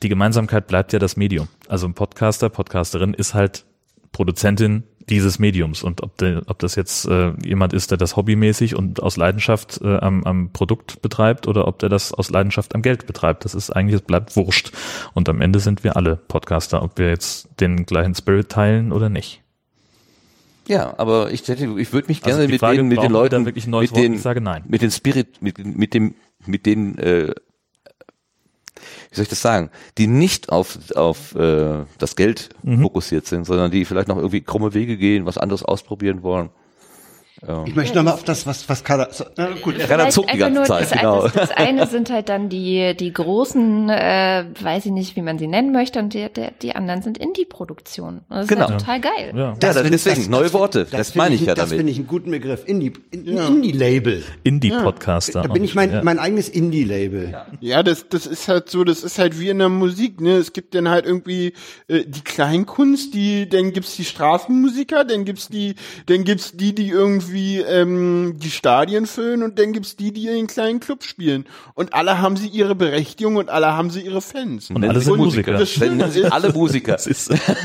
Speaker 1: die Gemeinsamkeit bleibt ja das Medium. Also ein Podcaster, Podcasterin ist halt Produzentin dieses Mediums. Und ob, der, ob das jetzt äh, jemand ist, der das hobbymäßig und aus Leidenschaft äh, am, am Produkt betreibt oder ob der das aus Leidenschaft am Geld betreibt, das ist eigentlich, es bleibt wurscht. Und am Ende sind wir alle Podcaster, ob wir jetzt den gleichen Spirit teilen oder nicht.
Speaker 5: Ja, aber ich hätte, ich würde mich
Speaker 1: Also
Speaker 5: gerne mit
Speaker 1: Frage,
Speaker 5: den, mit den
Speaker 1: wir da
Speaker 5: Leuten, mit
Speaker 1: Wort?
Speaker 5: den,
Speaker 1: Ich sage nein.
Speaker 5: mit den Spirit, mit, mit dem, mit den, äh, wie soll ich das sagen, die nicht auf, auf äh, das Geld
Speaker 1: Mhm.
Speaker 5: fokussiert sind, sondern die vielleicht noch irgendwie krumme Wege gehen, was anderes ausprobieren wollen.
Speaker 3: Ich möchte nochmal auf das, was, was Kader, so, na gut.
Speaker 4: Vielleicht
Speaker 5: zuckt die ganze
Speaker 4: nur
Speaker 5: Zeit,
Speaker 4: das,
Speaker 5: genau.
Speaker 4: das, das eine sind halt dann die, die großen, äh, weiß ich nicht, wie man sie nennen möchte, und die, der, die anderen sind Indie-Produktionen. Das ist
Speaker 5: Genau.
Speaker 4: ja total geil.
Speaker 1: Ja.
Speaker 5: Ja, das,
Speaker 3: finde-
Speaker 5: deswegen, neue Worte, das, meine ich ja
Speaker 3: Das
Speaker 5: damit.
Speaker 3: finde ich einen guten Begriff. Indie, in, Indie-Label.
Speaker 1: Indie-Podcaster.
Speaker 3: Da bin ich mein,
Speaker 1: ja.
Speaker 3: mein eigenes Indie-Label.
Speaker 2: Ja, das, das ist halt so, das ist halt wie in der Musik, ne? Es gibt dann halt irgendwie äh, die Kleinkunst, die, dann gibt's die Straßenmusiker, dann gibt's die, dann gibt's die, die irgendwie ähm, die Stadien füllen und dann gibt's die, die in den kleinen Club spielen. Und alle haben sie ihre Berechtigung und alle haben sie ihre Fans.
Speaker 1: Und alle sind Musiker.
Speaker 2: Das Schöne ist,
Speaker 5: alle Musiker.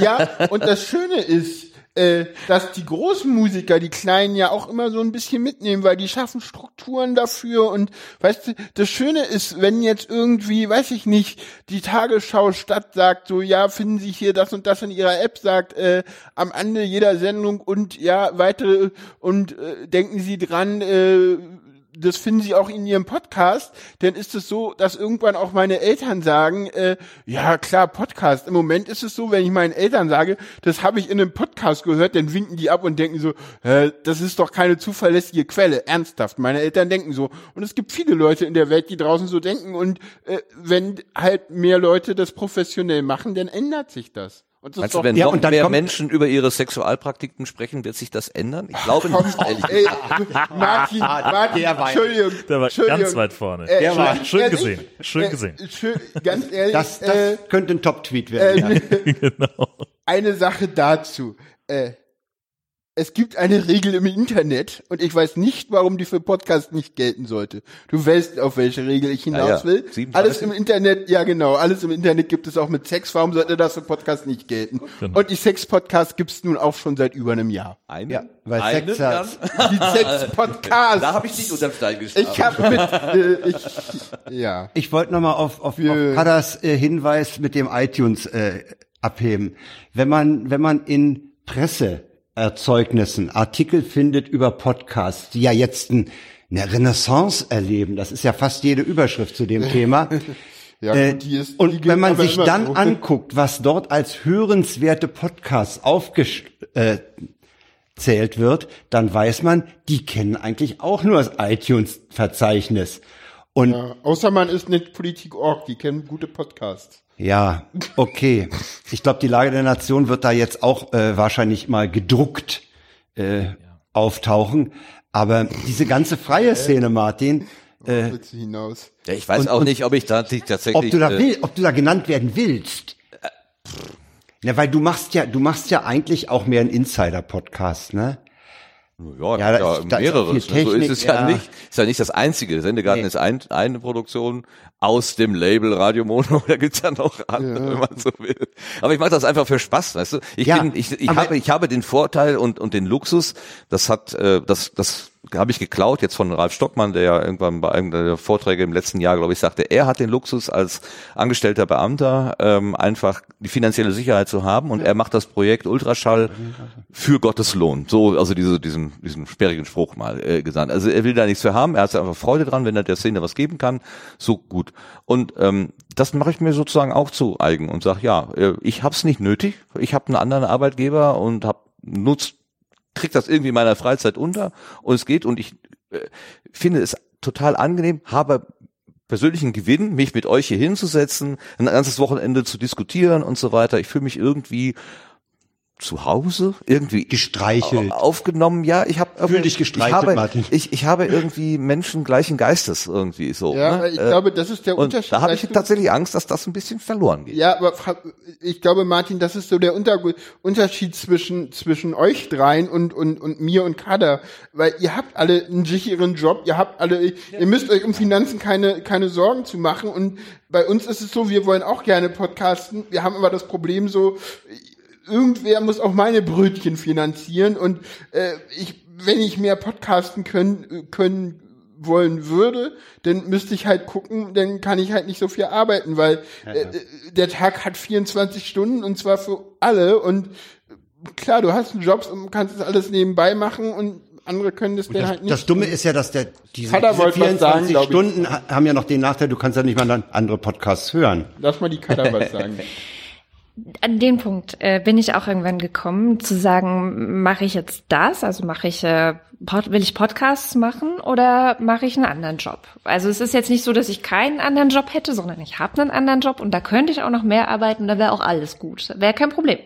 Speaker 2: Ja, und das Schöne ist, äh, dass die großen Musiker die Kleinen ja auch immer so ein bisschen mitnehmen, weil die schaffen Strukturen dafür und weißt du, das Schöne ist, wenn jetzt irgendwie, weiß ich nicht, die Tagesschau Stadt sagt so, ja, finden Sie hier das und das in Ihrer App, sagt äh, am Ende jeder Sendung und ja, weitere und äh, denken Sie dran, äh, das finden Sie auch in Ihrem Podcast, dann ist es so, dass irgendwann auch meine Eltern sagen, äh, ja klar, Podcast. Im Moment ist es so, wenn ich meinen Eltern sage, das habe ich in einem Podcast gehört, dann winken die ab und denken so, äh, das ist doch keine zuverlässige Quelle. Ernsthaft, meine Eltern denken so. Und es gibt viele Leute in der Welt, die draußen so denken. Und äh, wenn halt mehr Leute das professionell machen, dann ändert sich das. Und
Speaker 5: Meinst du, wenn
Speaker 3: Ja,
Speaker 5: noch
Speaker 3: und dann
Speaker 5: mehr
Speaker 3: kommt-
Speaker 5: Menschen über ihre Sexualpraktiken sprechen, wird sich das ändern? Ich glaube nicht,
Speaker 2: ey, Martin, Martin,
Speaker 3: der war-
Speaker 2: Entschuldigung.
Speaker 1: der war
Speaker 2: Entschuldigung.
Speaker 1: ganz weit vorne.
Speaker 2: Äh,
Speaker 3: Der war-
Speaker 2: schön- ehrlich,
Speaker 1: gesehen, schön
Speaker 2: äh,
Speaker 1: gesehen.
Speaker 2: Schön, ganz ehrlich,
Speaker 3: Das, das
Speaker 2: äh,
Speaker 3: könnte ein Top-Tweet werden. ja.
Speaker 1: genau.
Speaker 2: eine Sache dazu. Äh, es gibt eine Regel im Internet und ich weiß nicht, warum die für Podcast nicht gelten sollte. Du weißt, auf welche Regel ich hinaus
Speaker 5: Ah ja,
Speaker 2: will.
Speaker 5: 37.
Speaker 2: Alles im Internet, ja genau, alles im Internet gibt es auch mit Sex. Warum sollte das für Podcast nicht gelten?
Speaker 1: Genau.
Speaker 2: Und die Sex-Podcast gibt es nun auch schon seit über einem Jahr.
Speaker 5: Eine,
Speaker 3: Ja, weil
Speaker 5: eine
Speaker 3: Sex hat-
Speaker 5: dann?
Speaker 2: Die Sex-Podcast.
Speaker 5: Da habe ich nicht unterm Stein gestanden.
Speaker 2: ich habe mit, äh, ich, ja.
Speaker 3: Ich wollte nochmal auf, auf, auf Kadas äh, Hinweis mit dem iTunes äh, abheben. Wenn man, wenn man in Presseerzeugnissen Artikel findet über Podcasts, die ja jetzt ein, eine Renaissance erleben, das ist ja fast jede Überschrift zu dem Thema.
Speaker 2: Ja,
Speaker 3: Äh,
Speaker 2: gut, die ist, die
Speaker 3: und wenn man sich dann
Speaker 2: so.
Speaker 3: anguckt, was dort als hörenswerte Podcasts aufgezählt äh, zählt wird, dann weiß man, die kennen eigentlich auch nur das iTunes-Verzeichnis. Und
Speaker 2: Ja, außer man ist nicht Politik.org, die kennen gute Podcasts.
Speaker 3: Ja, okay. Ich glaube, die Lage der Nation wird da jetzt auch äh, wahrscheinlich mal gedruckt äh, auftauchen. Aber diese ganze freie Szene, Martin,
Speaker 2: Äh, hinaus?
Speaker 5: Ja, ich weiß
Speaker 3: Und-
Speaker 5: auch
Speaker 3: und-
Speaker 5: nicht, ob ich da tatsächlich.
Speaker 3: ob du da
Speaker 5: äh,
Speaker 3: will, ob du da genannt werden willst. Na, weil du machst ja, du machst ja eigentlich auch mehr einen Insider-Podcast, ne?
Speaker 5: Ja,
Speaker 3: Ja,
Speaker 5: ja,
Speaker 3: da ist- da ist
Speaker 5: mehreres.
Speaker 3: auch
Speaker 5: ne? so ist
Speaker 3: Technik,
Speaker 5: es ja,
Speaker 3: ja.
Speaker 5: nicht. Ist ja nicht das einzige. Sendegarten
Speaker 3: Nee.
Speaker 5: ist ein, eine Produktion aus dem Label Radio Mono. Da gibt's ja noch andere, wenn man so will. Aber ich mache das einfach für Spaß, weißt du? Ich
Speaker 3: Ja,
Speaker 5: bin, ich, ich habe, ich habe den Vorteil und und den Luxus. Das hat, äh, das, das habe ich geklaut jetzt von Ralf Stockmann, der ja irgendwann bei einem der Vorträge im letzten Jahr, glaube ich, sagte, er hat den Luxus als angestellter Beamter ähm, einfach die finanzielle Sicherheit zu haben und er macht das Projekt Ultraschall für Gottes Lohn. So, also diese, diesen, diesen sperrigen Spruch mal äh, gesagt. Also er will da nichts für haben, er hat einfach Freude dran, wenn er der Szene was geben kann, so gut. Und ähm, das mache ich mir sozusagen auch zu eigen und sage, ja, äh, ich hab's nicht nötig, ich habe einen anderen Arbeitgeber und hab nutzt krieg das irgendwie in meiner Freizeit unter und es geht. Und ich äh, finde es total angenehm, habe persönlichen Gewinn, mich mit euch hier hinzusetzen, ein ganzes Wochenende zu diskutieren und so weiter. Ich fühle mich irgendwie zu Hause, irgendwie
Speaker 3: Gestreichelt.
Speaker 5: aufgenommen. Ja, ich habe
Speaker 3: Fühl dich gestreichelt,
Speaker 5: ich habe,
Speaker 3: Martin.
Speaker 5: Ich, ich habe irgendwie Menschen gleichen Geistes irgendwie so.
Speaker 2: Ja,
Speaker 5: ne?
Speaker 2: ich
Speaker 5: Äh,
Speaker 2: glaube, das ist der
Speaker 5: und
Speaker 2: Unterschied.
Speaker 5: da habe ich tatsächlich Angst, dass das ein bisschen verloren geht.
Speaker 2: Ja, aber ich glaube, Martin, das ist so der Unter Unterschied zwischen, zwischen euch dreien und, und, und mir und Kader. Weil ihr habt alle einen sicheren Job, ihr habt alle, ihr müsst euch um Finanzen keine, keine Sorgen zu machen. Und bei uns ist es so, wir wollen auch gerne podcasten. Wir haben aber das Problem so, irgendwer muss auch meine Brötchen finanzieren. Und äh, ich, wenn ich mehr podcasten können, können wollen würde, dann müsste ich halt gucken, dann kann ich halt nicht so viel arbeiten, weil äh, der Tag hat 24 Stunden und zwar für alle und klar, du hast einen Job und kannst das alles nebenbei machen und andere können das dann
Speaker 3: Das,
Speaker 2: halt nicht.
Speaker 3: das Dumme ist ja, dass der diese, diese
Speaker 2: wollte was
Speaker 3: 24
Speaker 2: sagen.
Speaker 3: Stunden ha- haben ja noch den Nachteil, du kannst ja nicht mal dann andere Podcasts hören.
Speaker 2: Lass mal die Kader was sagen.
Speaker 4: An den Punkt äh, bin ich auch irgendwann gekommen, zu sagen, mache ich jetzt das, also mache ich, äh, will ich Podcasts machen oder mache ich einen anderen Job? Also es ist jetzt nicht so, dass ich keinen anderen Job hätte, sondern ich habe einen anderen Job und da könnte ich auch noch mehr arbeiten, da wäre auch alles gut, wäre kein Problem.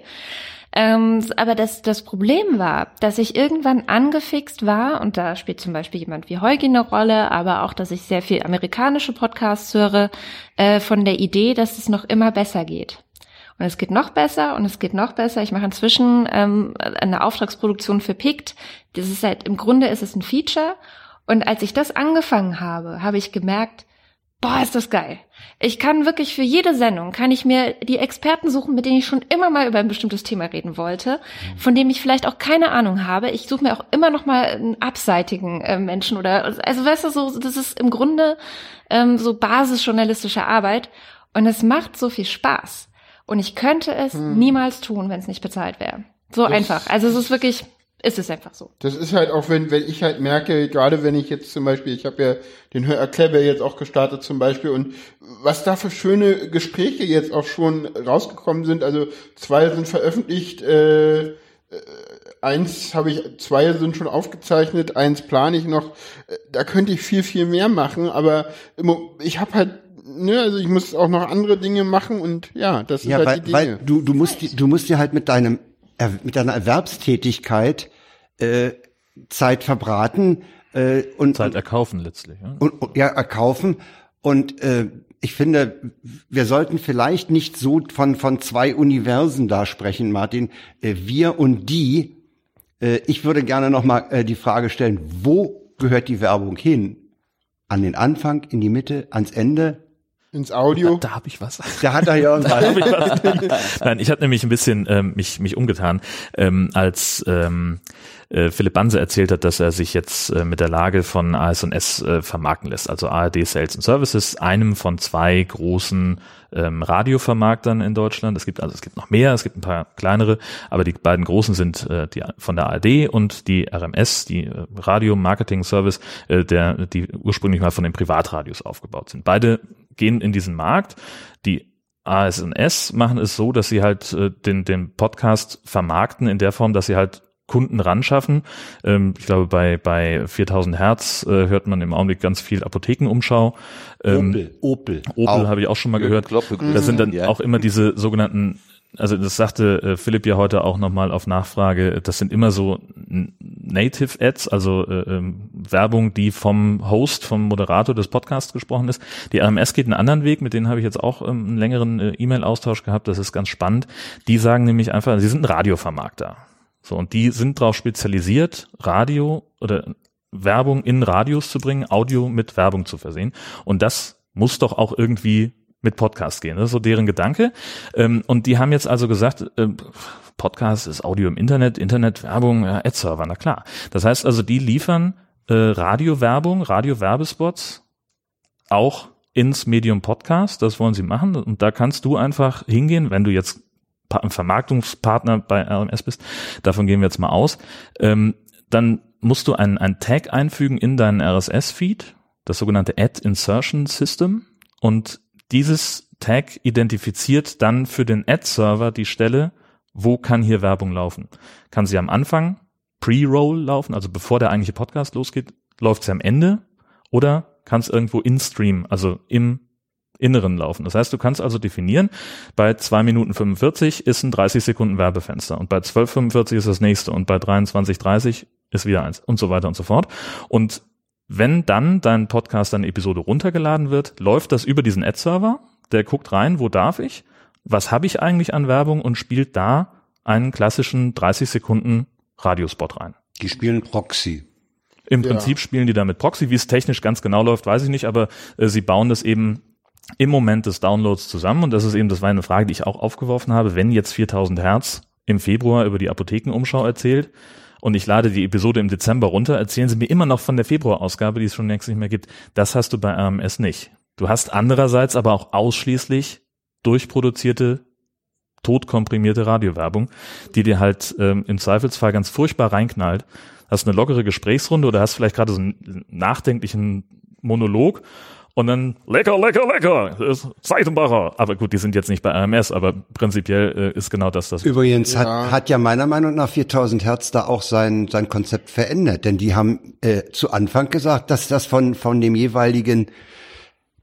Speaker 4: Ähm, aber das, das Problem war, dass ich irgendwann angefixt war, und da spielt zum Beispiel jemand wie Heugi eine Rolle, aber auch, dass ich sehr viel amerikanische Podcasts höre, äh, von der Idee, dass es noch immer besser geht. Und es geht noch besser und es geht noch besser. Ich mache inzwischen ähm, eine Auftragsproduktion für PICT. Das ist halt, im Grunde ist es ein Feature. Und als ich das angefangen habe, habe ich gemerkt, boah, ist das geil. Ich kann wirklich für jede Sendung, kann ich mir die Experten suchen, mit denen ich schon immer mal über ein bestimmtes Thema reden wollte, von dem ich vielleicht auch keine Ahnung habe. Ich suche mir auch immer noch mal einen abseitigen äh, Menschen oder, also weißt du, so, das ist im Grunde ähm, so basisjournalistische Arbeit. Und es macht so viel Spaß. Und ich könnte es niemals tun, wenn es nicht bezahlt wäre. So einfach. Also es ist wirklich, ist es einfach so.
Speaker 2: Das ist halt auch, wenn, wenn ich halt merke, gerade wenn ich jetzt zum Beispiel, ich habe ja den Hör Erklärbar jetzt auch gestartet zum Beispiel und was da für schöne Gespräche jetzt auch schon rausgekommen sind, also zwei sind veröffentlicht, äh, äh, eins habe ich, zwei sind schon aufgezeichnet, eins plane ich noch, Äh, da könnte ich viel, viel mehr machen, aber ich habe halt, ne, also ich muss auch noch andere Dinge machen und ja, das
Speaker 3: Ja,
Speaker 2: ist halt
Speaker 3: weil,
Speaker 2: die Dinge.
Speaker 3: weil du, du musst, die- du musst dir halt mit deinem, mit deiner Erwerbstätigkeit äh, Zeit verbraten äh, und,
Speaker 1: Zeit erkaufen letztlich. Ja?
Speaker 3: und, und ja erkaufen und äh, ich finde, wir sollten vielleicht nicht so von von zwei Universen da sprechen, Martin. Äh, wir und die. Äh, ich würde gerne noch mal äh, die Frage stellen: Wo gehört die Werbung hin? An den Anfang, in die Mitte, ans Ende?
Speaker 2: Ins Audio.
Speaker 1: Da habe ich was.
Speaker 3: Da hat er ja irgendwas.
Speaker 1: Nein, ich hatte nämlich ein bisschen ähm, mich, mich umgetan, ähm, als ähm, äh, Philipp Banse erzählt hat, dass er sich jetzt äh, mit der Lage von AS&S äh, vermarkten lässt, also ARD Sales and Services, einem von zwei großen ähm, Radiovermarktern in Deutschland. Es gibt also es gibt noch mehr, es gibt ein paar kleinere, aber die beiden großen sind äh, die von der ARD und die RMS, die äh, Radio Marketing Service, äh, der die ursprünglich mal von den Privatradios aufgebaut sind. Beide gehen in diesen Markt. Die ASNS machen es so, dass sie halt äh, den, den Podcast vermarkten in der Form, dass sie halt Kunden ran schaffen. Ähm, ich glaube, bei, bei 4000 Hertz äh, hört man im Augenblick ganz viel Apothekenumschau. Ähm,
Speaker 3: Opel, Opel.
Speaker 1: Opel habe ich auch schon mal gehört.
Speaker 5: Kloppe,
Speaker 1: Das sind dann
Speaker 5: ja.
Speaker 1: auch immer diese sogenannten, also das sagte äh, Philipp ja heute auch nochmal auf Nachfrage, das sind immer so Native Ads, also äh, ähm, Werbung, die vom Host, vom Moderator des Podcasts gesprochen ist. Die RMS geht einen anderen Weg, mit denen habe ich jetzt auch ähm, einen längeren äh, E-Mail-Austausch gehabt, das ist ganz spannend. Die sagen nämlich einfach, sie sind ein Radiovermarkter. So, und die sind darauf spezialisiert, Radio oder Werbung in Radios zu bringen, Audio mit Werbung zu versehen. Und das muss doch auch irgendwie mit Podcast gehen. Das ist so deren Gedanke. Ähm, und die haben jetzt also gesagt, ähm, Podcast ist Audio im Internet, Internetwerbung, ja, Ad-Server, na klar. Das heißt also, die liefern äh, Radiowerbung, Radiowerbespots auch ins Medium Podcast. Das wollen sie machen. Und da kannst du einfach hingehen, wenn du jetzt Vermarktungspartner bei RMS bist, davon gehen wir jetzt mal aus, ähm, dann musst du einen, einen Tag einfügen in deinen RSS-Feed, das sogenannte Ad Insertion System. Und dieses Tag identifiziert dann für den Ad-Server die Stelle, wo kann hier Werbung laufen. Kann sie am Anfang Pre-Roll laufen, also bevor der eigentliche Podcast losgeht, läuft sie am Ende oder kann es irgendwo in-Stream, also im Inneren laufen. Das heißt, du kannst also definieren, bei 2 Minuten 45 ist ein 30 Sekunden Werbefenster und bei 12.45 ist das nächste und bei 23.30 ist wieder eins und so weiter und so fort. Und wenn dann dein Podcast, deine Episode runtergeladen wird, läuft das über diesen Ad-Server, der guckt rein, wo darf ich, was habe ich eigentlich an Werbung und spielt da einen klassischen 30 Sekunden Radiospot rein.
Speaker 3: Die spielen Proxy.
Speaker 1: Im
Speaker 2: Ja.
Speaker 1: Prinzip spielen die damit Proxy. Wie es technisch ganz genau läuft, weiß ich nicht, aber äh, sie bauen das eben im Moment des Downloads zusammen. Und das ist eben, das war eine Frage, die ich auch aufgeworfen habe. Wenn jetzt 4000 Hertz im Februar über die Apothekenumschau erzählt und ich lade die Episode im Dezember runter, erzählen sie mir immer noch von der Februarausgabe, die es schon längst nicht mehr gibt. Das hast du bei RMS nicht. Du hast andererseits aber auch ausschließlich durchproduzierte totkomprimierte Radiowerbung, die dir halt ähm, im Zweifelsfall ganz furchtbar reinknallt. Hast eine lockere Gesprächsrunde oder hast vielleicht gerade so einen nachdenklichen Monolog und dann lecker, lecker, lecker, das ist Seitenbacher. Aber gut, die sind jetzt nicht bei RMS, aber prinzipiell äh, ist genau das das.
Speaker 3: Übrigens Hat, hat ja meiner Meinung nach 4000 Hertz da auch sein, sein Konzept verändert, denn die haben äh, zu Anfang gesagt, dass das von, von dem jeweiligen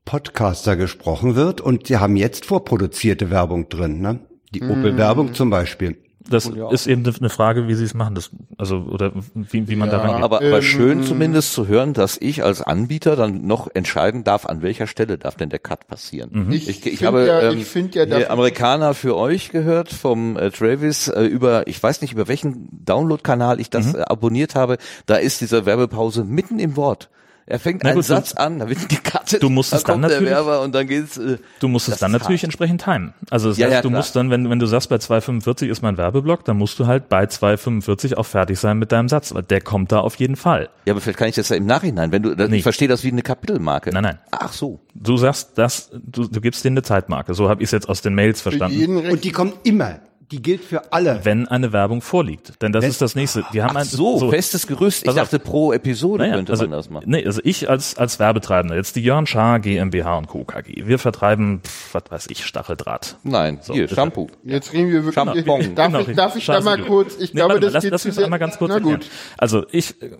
Speaker 3: Podcaster gesprochen wird und die haben jetzt vorproduzierte Werbung drin, ne? Die Opel-Werbung zum Beispiel.
Speaker 1: Das ist eben eine Frage, wie sie es machen, das, also oder wie, wie man da rangeht.
Speaker 5: Aber, aber
Speaker 2: Ähm,
Speaker 5: schön zumindest zu hören, dass ich als Anbieter dann noch entscheiden darf, an welcher Stelle darf denn der Cut passieren.
Speaker 2: Ich
Speaker 5: Ich, ich
Speaker 2: find
Speaker 5: habe
Speaker 2: ja-
Speaker 5: ähm,
Speaker 2: ich ja, dass-
Speaker 5: Amerikaner für euch gehört vom äh, Travis äh, über, ich weiß nicht über welchen Download-Kanal ich
Speaker 1: Mhm.
Speaker 5: das äh, abonniert habe. Da ist diese Werbepause mitten im Wort. Er fängt
Speaker 1: Na
Speaker 5: einen
Speaker 1: gut,
Speaker 5: Satz an, da wird gekartet,
Speaker 1: Du musst
Speaker 5: dann
Speaker 1: es dann
Speaker 5: kommt der
Speaker 1: natürlich-
Speaker 5: Werber und dann geht's. Äh,
Speaker 1: Du musst es dann natürlich
Speaker 5: hart.
Speaker 1: entsprechend timen. Also das
Speaker 5: Ja,
Speaker 1: heißt,
Speaker 5: ja,
Speaker 1: du
Speaker 5: klar.
Speaker 1: musst dann, wenn, wenn du sagst, bei 2,45 ist mein Werbeblock, dann musst du halt bei 2,45 auch fertig sein mit deinem Satz. weil Der kommt da auf jeden Fall.
Speaker 5: Ja, aber vielleicht kann ich das ja im Nachhinein, wenn du,
Speaker 1: Nee.
Speaker 5: ich verstehe das wie eine Kapitelmarke.
Speaker 1: Nein, nein.
Speaker 5: Ach so.
Speaker 1: Du sagst, das, du, du gibst denen eine Zeitmarke. So habe ich es jetzt aus den Mails verstanden.
Speaker 3: Und die kommt immer. Die gilt für alle.
Speaker 1: Wenn eine Werbung vorliegt. Denn das ist das nächste. Die haben
Speaker 5: Ach
Speaker 1: ein,
Speaker 5: so, festes Gerüst. Ich
Speaker 1: auf.
Speaker 5: dachte, pro Episode
Speaker 1: Naja,
Speaker 5: könnte
Speaker 1: also,
Speaker 5: man das machen.
Speaker 1: Nee, also ich als, als Werbetreibender, jetzt die Jörn Schaar GmbH und Co. KG. Wir vertreiben, pf, was weiß ich, Stacheldraht.
Speaker 5: Nein, hier,
Speaker 1: bitte.
Speaker 5: Shampoo.
Speaker 2: Jetzt reden wir wirklich.
Speaker 5: Shampoo.
Speaker 2: Darf,
Speaker 1: Genau,
Speaker 2: ich, darf ich da mal kurz? Ich
Speaker 1: Nee,
Speaker 2: glaube,
Speaker 1: warte,
Speaker 2: das
Speaker 1: lass,
Speaker 2: geht
Speaker 1: lass
Speaker 2: zu
Speaker 1: mich
Speaker 2: sehr-
Speaker 1: einmal ganz kurz
Speaker 2: Na gut.
Speaker 1: Also ich äh,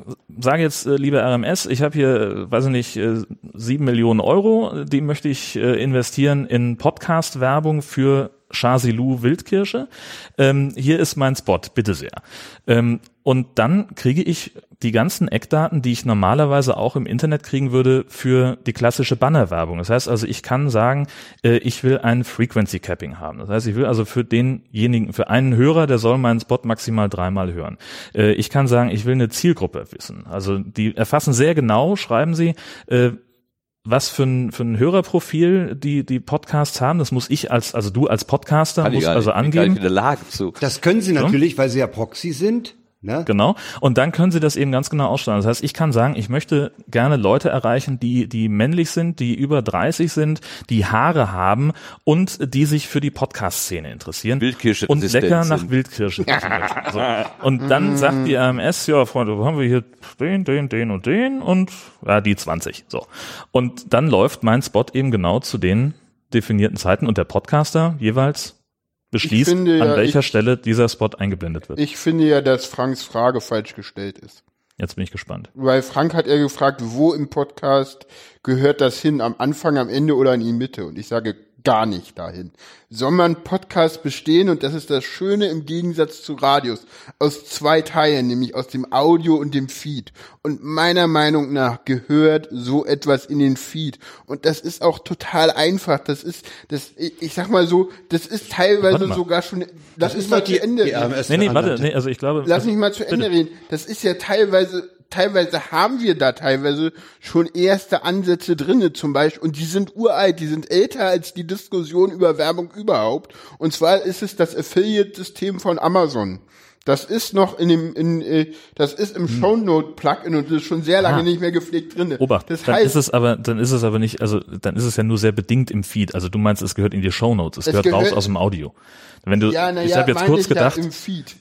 Speaker 1: sage jetzt, äh, lieber RMS, ich habe hier, äh, weiß ich nicht, äh, sieben Millionen Euro, die möchte ich äh, investieren in Podcast-Werbung für Chasilou Wildkirsche. Ähm, hier ist mein Spot, bitte sehr. Ähm, und dann kriege ich die ganzen Eckdaten, die ich normalerweise auch im Internet kriegen würde für die klassische Bannerwerbung. Das heißt also, ich kann sagen, äh, ich will ein Frequency Capping haben. Das heißt, ich will also für denjenigen, für einen Hörer, der soll meinen Spot maximal dreimal hören. Äh, ich kann sagen, ich will eine Zielgruppe wissen. Also die erfassen sehr genau, schreiben sie, äh, was für ein, für ein Hörerprofil die, die Podcasts haben. Das muss ich als, also du als Podcaster musst also angeben.
Speaker 5: in der Lage zu.
Speaker 3: Das können sie natürlich, weil sie ja Proxy sind. Ne?
Speaker 1: Genau. Und dann können Sie das eben ganz genau aussteuern. Das heißt, ich kann sagen, ich möchte gerne Leute erreichen, die, die männlich sind, die über 30 sind, die Haare haben und die sich für die Podcast-Szene interessieren.
Speaker 5: Wildkirsche
Speaker 1: Und lecker nach
Speaker 5: sind.
Speaker 1: Wildkirsche. so. Und dann sagt die RMS, ja, Freunde, wo haben wir hier den, den, den und den und ja, die 20. So. Und dann läuft mein Spot eben genau zu den definierten Zeiten und der Podcaster jeweils beschließt,
Speaker 2: finde
Speaker 1: an
Speaker 2: ja,
Speaker 1: welcher
Speaker 2: ich-
Speaker 1: Stelle dieser Spot eingeblendet wird.
Speaker 2: Ich finde ja, dass Franks Frage falsch gestellt ist.
Speaker 1: Jetzt bin ich gespannt.
Speaker 2: Weil Frank hat ja gefragt, wo im Podcast gehört das hin? Am Anfang, am Ende oder in die Mitte? Und ich sage gar nicht dahin. Soll man Podcast bestehen, und das ist das Schöne im Gegensatz zu Radios, aus zwei Teilen, nämlich aus dem Audio und dem Feed. Und meiner Meinung nach gehört so etwas in den Feed. Und das ist auch total einfach. Das ist, das, ich sag mal so, das ist teilweise sogar schon, das, ist
Speaker 3: ist
Speaker 2: mal
Speaker 3: doch
Speaker 2: zu
Speaker 3: die-
Speaker 2: Ende.
Speaker 3: die
Speaker 1: Nee, nee, warte, nee, also ich glaube.
Speaker 2: Lass mich mal zu Ende reden. Das ist ja teilweise, teilweise haben wir da teilweise schon erste Ansätze drinne zum Beispiel und die sind uralt, die sind älter als die Diskussion über Werbung überhaupt. Und zwar ist es das Affiliate-System von Amazon. Das ist noch in dem, in, äh, das ist im Shownote-Plugin und ist schon sehr lange
Speaker 1: Ah.
Speaker 2: nicht mehr gepflegt drinne.
Speaker 1: Obacht,
Speaker 2: Das
Speaker 1: dann
Speaker 2: heißt,
Speaker 1: ist es aber, dann ist es aber nicht, also dann ist es ja nur sehr bedingt im Feed. Also du meinst, es gehört in die Shownotes, es,
Speaker 2: Es
Speaker 1: gehört,
Speaker 2: gehört-
Speaker 1: raus aus dem Audio. Wenn du,
Speaker 2: ja, na
Speaker 1: ich
Speaker 2: ja,
Speaker 1: habe jetzt kurz
Speaker 2: ich
Speaker 1: gedacht,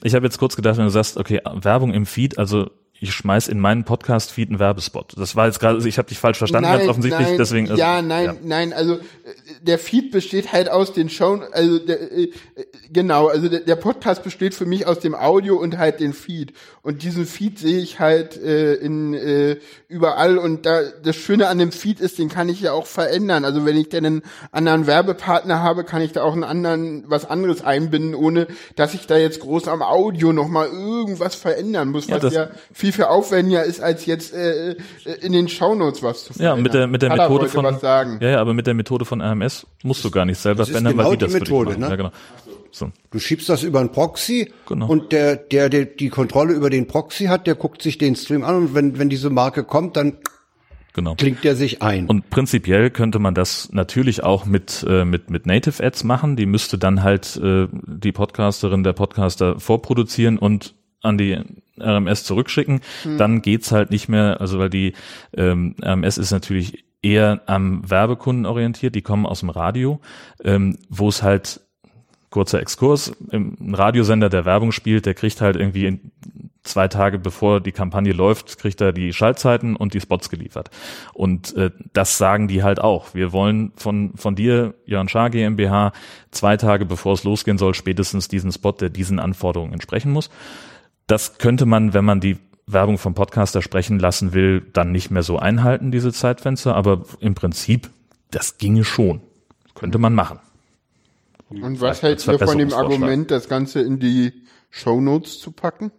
Speaker 1: ich habe jetzt kurz gedacht, wenn du sagst, okay, Werbung im Feed, also ich schmeiß in meinen Podcast-Feed einen Werbespot. Das war jetzt gerade, also ich habe dich falsch verstanden, ganz offensichtlich,
Speaker 2: nein,
Speaker 1: deswegen. Also,
Speaker 2: ja, nein, nein, also äh, der Feed besteht halt aus den Show, also der, äh, genau, also der, der Podcast besteht für mich aus dem Audio und halt den Feed und diesen Feed sehe ich halt äh, in äh, überall und da das Schöne an dem Feed ist, den kann ich ja auch verändern. Also wenn ich denn einen anderen Werbepartner habe, kann ich da auch einen anderen was anderes einbinden, ohne dass ich da jetzt groß am Audio noch mal irgendwas verändern muss,
Speaker 1: Ja,
Speaker 2: was ja viel viel aufwendiger ist als jetzt äh, äh, in den Shownotes was zu
Speaker 1: Ja,
Speaker 2: verändern.
Speaker 1: mit der, mit der Methode von,
Speaker 2: was sagen.
Speaker 1: ja, ja, aber mit der Methode von RMS musst du gar nicht selber
Speaker 3: Das
Speaker 1: verändern,
Speaker 3: genau
Speaker 1: weil die das für dich
Speaker 3: Methode,
Speaker 1: machen.
Speaker 3: ne?
Speaker 1: Ja, genau. So.
Speaker 3: Du schiebst das über einen Proxy
Speaker 1: Genau.
Speaker 3: und der, der, der die Kontrolle über den Proxy hat, der guckt sich den Stream an und wenn, wenn diese Marke kommt, dann
Speaker 1: Genau.
Speaker 3: klingt der sich ein.
Speaker 1: Und prinzipiell könnte man das natürlich auch mit, äh, mit, mit Native Ads machen. Die müsste dann halt äh, die Podcasterin, der Podcaster vorproduzieren und an die RMS zurückschicken. Dann geht's halt nicht mehr, also weil die ähm, RMS ist natürlich eher am Werbekunden orientiert, die kommen aus dem Radio, ähm, wo es halt kurzer Exkurs, ein Radiosender, der Werbung spielt, der kriegt halt irgendwie zwei Tage bevor die Kampagne läuft, kriegt er die Schaltzeiten und die Spots geliefert. Und äh, das sagen die halt auch. Wir wollen von, von dir, Jörn Schaar GmbH, zwei Tage bevor es losgehen soll, spätestens diesen Spot, der diesen Anforderungen entsprechen muss. Das könnte man, wenn man die Werbung vom Podcaster sprechen lassen will, dann nicht mehr so einhalten, diese Zeitfenster. Aber im Prinzip, das ginge schon. Könnte man machen.
Speaker 2: Und was hältst du von dem. Argument, das Ganze in die Shownotes zu packen?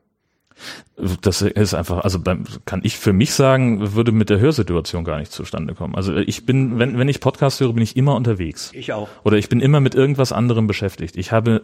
Speaker 1: Das ist einfach, also beim, kann ich für mich sagen, würde mit der Hörsituation gar nicht zustande kommen. Also ich bin, wenn, wenn ich Podcast höre, bin ich immer unterwegs.
Speaker 3: ich auch.
Speaker 1: Oder ich bin immer mit irgendwas anderem beschäftigt. Ich habe,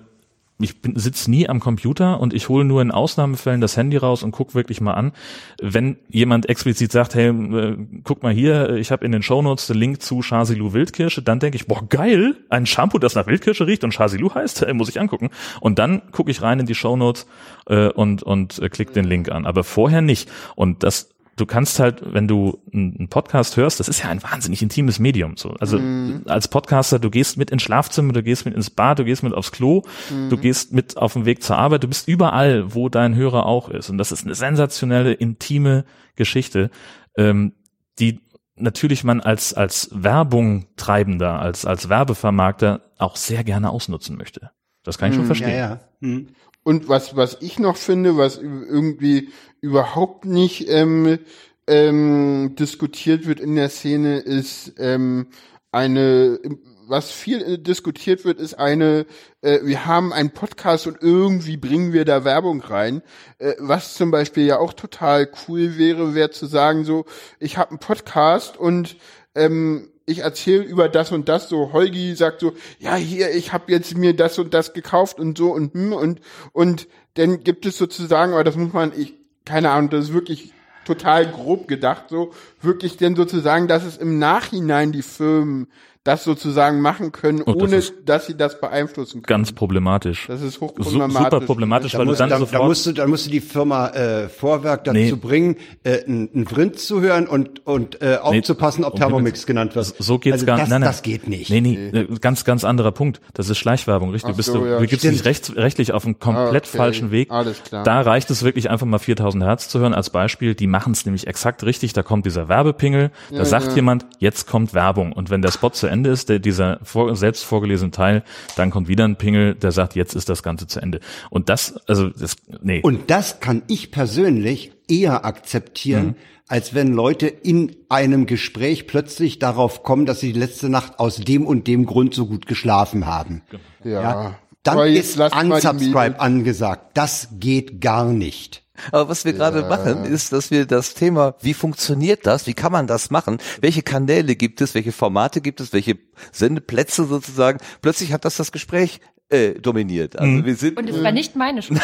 Speaker 1: ich bin, sitz nie am Computer und ich hole nur in Ausnahmefällen das Handy raus und guck wirklich mal an. Wenn jemand explizit sagt, hey, äh, guck mal hier, ich habe in den Shownotes den Link zu Chasilu Wildkirsche, dann denke ich, boah, geil, ein Shampoo, das nach Wildkirsche riecht und Chasilu heißt, äh, muss ich angucken. Und dann gucke ich rein in die Shownotes äh, und, und äh, klick den Link an. Aber vorher nicht. Und das du kannst halt, wenn du einen Podcast hörst, das ist ja ein wahnsinnig intimes Medium. So. Also als Podcaster, du gehst mit ins Schlafzimmer, du gehst mit ins Bad, du gehst mit aufs Klo, du gehst mit auf dem Weg zur Arbeit, du bist überall, wo dein Hörer auch ist. Und das ist eine sensationelle, intime Geschichte, ähm, die natürlich man als, als Werbung treibender, als, als Werbevermarkter auch sehr gerne ausnutzen möchte. Das kann ich schon verstehen.
Speaker 3: Ja, ja. Hm.
Speaker 2: Und was, was ich noch finde, was irgendwie überhaupt nicht ähm, ähm, diskutiert wird in der Szene, ist ähm, eine, was viel äh, diskutiert wird, ist eine, äh, wir haben einen Podcast und irgendwie bringen wir da Werbung rein. Äh, was zum Beispiel ja auch total cool wäre, wäre zu sagen, so, ich habe einen Podcast und ähm, ich erzähle über das und das, so Holgi sagt so, ja hier, ich habe jetzt mir das und das gekauft und so und hm, und und dann gibt es sozusagen, aber das muss man, ich, keine Ahnung, das ist wirklich total grob gedacht, so wirklich denn sozusagen, dass es im Nachhinein die Firmen das sozusagen machen können,
Speaker 1: Oh, das
Speaker 2: ohne dass sie das beeinflussen können.
Speaker 1: Ganz problematisch.
Speaker 2: Das ist hochproblematisch.
Speaker 1: Super problematisch,
Speaker 3: Da,
Speaker 1: weil du dann
Speaker 3: da, da,
Speaker 1: sofort
Speaker 3: musst du, da musst du die Firma äh, Vorwerk dazu
Speaker 1: Nee.
Speaker 3: bringen, äh, ein, ein Vrind zu hören und, und äh, aufzupassen, ob
Speaker 1: um
Speaker 3: Thermomix
Speaker 1: Himmels-
Speaker 3: genannt wird.
Speaker 1: So geht's
Speaker 3: also
Speaker 1: gar nicht. Nein, nein.
Speaker 3: Das geht nicht.
Speaker 1: Nee, nee, äh, ganz, ganz anderer Punkt. Das ist Schleichwerbung, richtig?
Speaker 2: Ach
Speaker 1: du bist
Speaker 2: so,
Speaker 1: du,
Speaker 2: ja,
Speaker 1: du gibst dich rechts, rechtlich auf einen komplett
Speaker 2: Ah, okay.
Speaker 1: falschen Weg.
Speaker 2: Alles klar.
Speaker 1: Da reicht es wirklich einfach mal 4000 Hertz zu hören als Beispiel. Die machen es nämlich exakt richtig. Da kommt dieser Werbepingel, da sagt jemand, jetzt kommt Werbung. Und wenn der Spot zu Ende ist, der, dieser vor, selbst vorgelesene Teil, dann kommt wieder ein Pingel, der sagt, jetzt ist das Ganze zu Ende. Und das, also das, nee.
Speaker 3: Und das kann ich persönlich eher akzeptieren, mhm. als wenn Leute in einem Gespräch plötzlich darauf kommen, dass sie die letzte Nacht aus dem und dem Grund so gut geschlafen haben. Ja. ja dann ist Unsubscribe angesagt. Das geht gar nicht.
Speaker 5: Aber was wir gerade machen, ist, dass wir das Thema, wie funktioniert das, wie kann man das machen, welche Kanäle gibt es, welche Formate gibt es, welche Sendeplätze sozusagen, plötzlich hat das das Gespräch äh, dominiert. Also mhm. wir sind,
Speaker 4: Und es war nicht meine Schuld.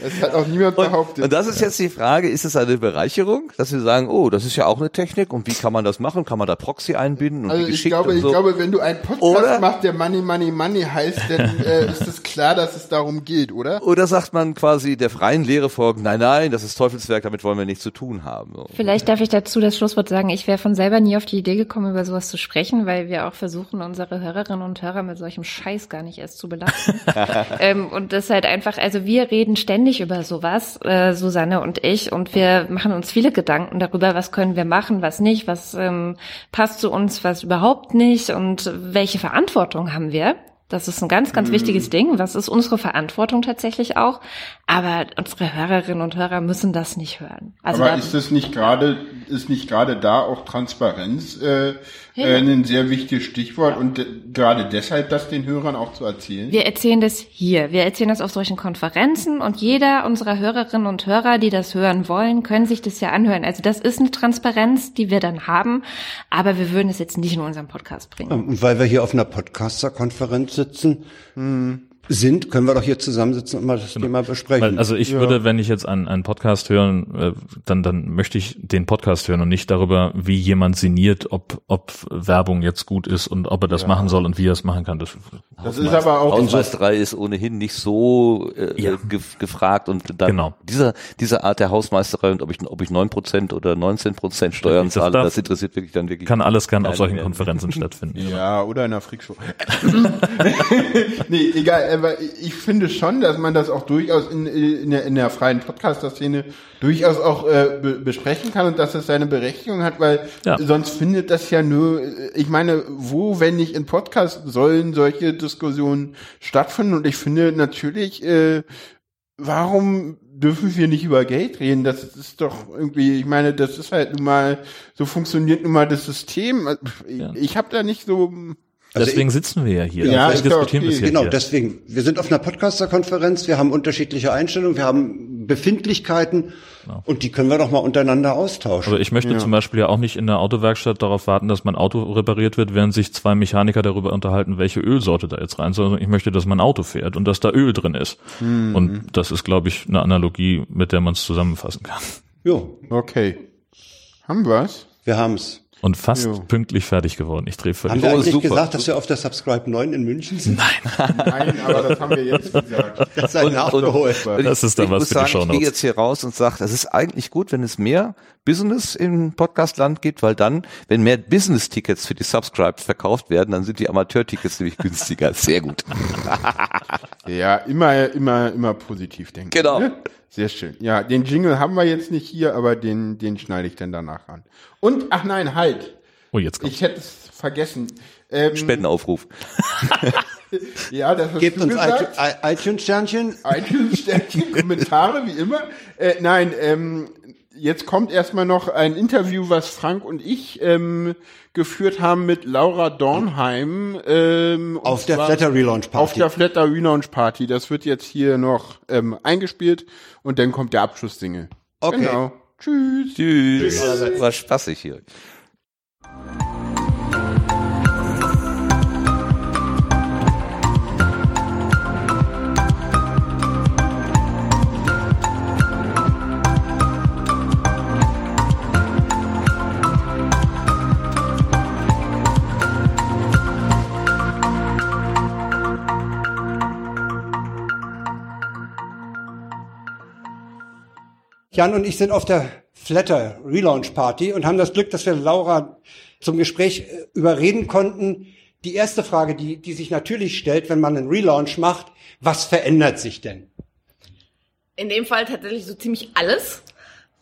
Speaker 4: das
Speaker 5: hat auch niemand behauptet. Und das ist jetzt die Frage, ist es eine Bereicherung, dass wir sagen, oh, das ist ja auch eine Technik und wie kann man das machen? Kann man da Proxy einbinden? Und
Speaker 2: also ich glaube, so? ich glaube, wenn du einen Podcast oder? machst, der Money, Money, Money heißt, dann äh, ist es klar, dass es darum geht, oder?
Speaker 5: Oder sagt man quasi der freien Lehre folgen, nein, nein, das ist Teufelswerk, damit wollen wir nichts zu tun haben. So.
Speaker 4: Vielleicht darf ich dazu das Schlusswort sagen, ich wäre von selber nie auf die Idee gekommen, über sowas zu sprechen, weil wir auch versuchen, unser unsere Hörerinnen und Hörer mit solchem Scheiß gar nicht erst zu belasten. ähm, und das ist halt einfach, also wir reden ständig über sowas, äh, Susanne und ich, und wir machen uns viele Gedanken darüber, was können wir machen, was nicht, was ähm, passt zu uns, was überhaupt nicht und welche Verantwortung haben wir. Das ist ein ganz, ganz mhm. wichtiges Ding. Was ist unsere Verantwortung tatsächlich auch? Aber unsere Hörerinnen und Hörer müssen das nicht hören.
Speaker 2: Also Aber ist das nicht gerade, ist nicht gerade da auch Transparenz äh, ja. äh, ein sehr wichtiges Stichwort und gerade deshalb das den Hörern auch zu erzählen?
Speaker 4: Wir erzählen das hier. Wir erzählen das auf solchen Konferenzen und jeder unserer Hörerinnen und Hörer, die das hören wollen, können sich das ja anhören. Also das ist eine Transparenz, die wir dann haben, aber wir würden es jetzt nicht in unserem Podcast bringen.
Speaker 3: Und weil wir hier auf einer Podcaster-Konferenz sitzen, hm sind, können wir doch hier zusammensitzen und mal das genau. Thema besprechen.
Speaker 1: Weil, also ich ja. würde, wenn ich jetzt einen, einen Podcast hören, äh, dann, dann möchte ich den Podcast hören und nicht darüber, wie jemand sinniert, ob, ob Werbung jetzt gut ist und ob er das ja. machen soll und wie er es machen kann.
Speaker 5: Das, das ist aber auch Hausmeisterei ist ohnehin nicht so äh, ja. ge gefragt und dann genau. dieser, dieser Art der Hausmeisterei und ob ich, ob ich neun Prozent oder 19 Prozent Steuern zahle, das, das, interessiert wirklich dann wirklich.
Speaker 1: Kann alles gern auf solchen Konferenzen stattfinden.
Speaker 2: Ja, oder in einer Freakshow. nee, egal aber ich finde schon, dass man das auch durchaus in, in, der, in der freien Podcaster-Szene durchaus auch äh, be besprechen kann und dass es seine Berechtigung hat, weil ja. sonst findet das ja nur, äh, ich meine, wo, wenn nicht in Podcast, sollen solche Diskussionen stattfinden? Und ich finde natürlich, äh, warum dürfen wir nicht über Geld reden? Das ist doch irgendwie, ich meine, das ist halt nun mal, so funktioniert nun mal das System. Ich, ja. ich habe da nicht so
Speaker 1: also deswegen ich, sitzen wir ja hier.
Speaker 3: Ja, deswegen diskutieren wir Genau, hier. deswegen. Wir sind auf einer Podcaster-Konferenz, wir haben unterschiedliche Einstellungen, wir haben Befindlichkeiten genau. und die können wir doch mal untereinander austauschen.
Speaker 1: Also ich möchte ja. zum Beispiel ja auch nicht in der Autowerkstatt darauf warten, dass mein Auto repariert wird, während sich zwei Mechaniker darüber unterhalten, welche Ölsorte da jetzt rein soll. Also ich möchte, dass mein Auto fährt und dass da Öl drin ist. Mhm. Und das ist, glaube ich, eine Analogie, mit der man es zusammenfassen kann.
Speaker 2: Jo. Okay. Haben wir's?
Speaker 3: Wir haben's
Speaker 1: und fast jo. pünktlich fertig geworden. Ich drehe völlig
Speaker 3: Haben wir eigentlich super. gesagt, dass wir auf der Subscribe 9 in München sind?
Speaker 1: Nein.
Speaker 2: Nein, aber das haben wir jetzt gesagt.
Speaker 3: Das ist ein Nachgeholt.
Speaker 1: Das ist dann was für
Speaker 5: sagen,
Speaker 1: die Show
Speaker 5: Ich gehe jetzt hier raus und sage, das ist eigentlich gut, wenn es mehr Business im Podcastland gibt, weil dann, wenn mehr Business-Tickets für die Subscribe verkauft werden, dann sind die Amateur-Tickets nämlich günstiger. Sehr gut.
Speaker 2: ja, immer, immer, immer positiv denken.
Speaker 5: Genau.
Speaker 2: Ne? Sehr schön. Ja, den Jingle haben wir jetzt nicht hier, aber den, den schneide ich dann danach an. Und, ach nein, halt.
Speaker 1: Oh, jetzt kommt's.
Speaker 2: Ich hätte es vergessen.
Speaker 5: Ähm, Spendenaufruf.
Speaker 2: ja, das hast
Speaker 3: Gebt uns iTunes-Sternchen.
Speaker 2: iTunes-Sternchen, Kommentare, wie immer. Äh, nein, ähm, jetzt kommt erstmal noch ein Interview, was Frank und ich ähm, geführt haben mit Laura Dornheim. Ähm,
Speaker 3: auf der Flatter Relaunch Party.
Speaker 2: Auf der Flatter Relaunch Party. Das wird jetzt hier noch ähm, eingespielt und dann kommt der Abschlusssingle.
Speaker 3: Okay. Genau.
Speaker 2: Tschüss.
Speaker 5: Tschüss. Tschüss. War spaßig hier.
Speaker 3: Jan und ich sind auf der Flatter Relaunch Party und haben das Glück, dass wir Laura zum Gespräch äh, überreden konnten. Die erste Frage, die, die sich natürlich stellt, wenn man einen Relaunch macht, was verändert sich denn?
Speaker 6: In dem Fall tatsächlich so ziemlich alles.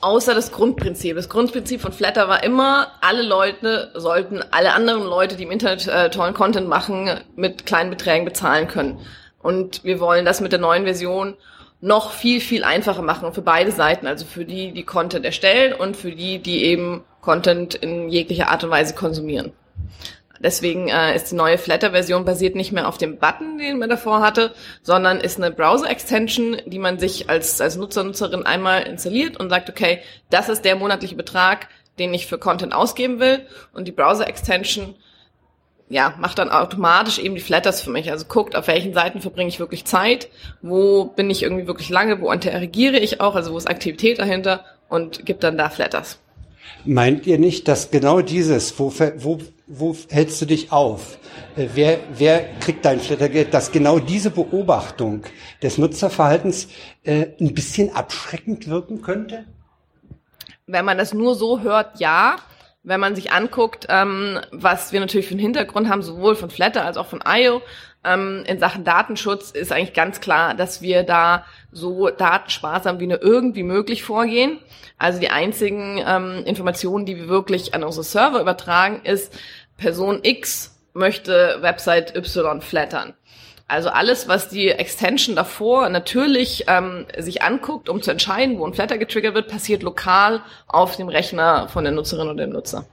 Speaker 6: Außer das Grundprinzip. Das Grundprinzip von Flatter war immer, alle Leute sollten alle anderen Leute, die im Internet äh, tollen Content machen, mit kleinen Beträgen bezahlen können. Und wir wollen das mit der neuen Version noch viel, viel einfacher machen für beide Seiten. Also für die, die Content erstellen und für die, die eben Content in jeglicher Art und Weise konsumieren. Deswegen äh, ist die neue Flatter-Version basiert nicht mehr auf dem Button, den man davor hatte, sondern ist eine Browser-Extension, die man sich als, als Nutzer, Nutzerin einmal installiert und sagt, okay, das ist der monatliche Betrag, den ich für Content ausgeben will. Und die Browser-Extension ja, macht dann automatisch eben die Flatters für mich. Also guckt, auf welchen Seiten verbringe ich wirklich Zeit, wo bin ich irgendwie wirklich lange, wo interagiere ich auch, also wo ist Aktivität dahinter und gibt dann da Flatters.
Speaker 3: Meint ihr nicht, dass genau dieses, wo, wo, wo hältst du dich auf? Äh, wer, wer kriegt dein Flattergeld, dass genau diese Beobachtung des Nutzerverhaltens äh, ein bisschen abschreckend wirken könnte?
Speaker 6: Wenn man das nur so hört, ja. Wenn man sich anguckt, ähm, was wir natürlich für einen Hintergrund haben, sowohl von Flatter als auch von IO, ähm, in Sachen Datenschutz ist eigentlich ganz klar, dass wir da so datensparsam wie nur irgendwie möglich vorgehen. Also die einzigen ähm, Informationen, die wir wirklich an unsere Server übertragen, ist Person X möchte Website Y flattern. Also alles, was die Extension davor natürlich ähm, sich anguckt, um zu entscheiden, wo ein Flatter getriggert wird, passiert lokal auf dem Rechner von der Nutzerin oder dem Nutzer.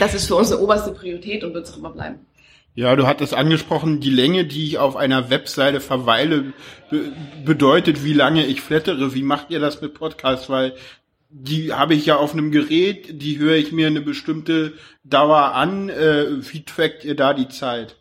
Speaker 6: Das ist für uns eine oberste Priorität und wird es auch immer bleiben.
Speaker 2: Ja, du hattest angesprochen, die Länge, die ich auf einer Webseite verweile, be bedeutet, wie lange ich flattere. Wie macht ihr das mit Podcasts? Weil die habe ich ja auf einem Gerät, die höre ich mir eine bestimmte Dauer an. Äh, wie trackt ihr da die Zeit?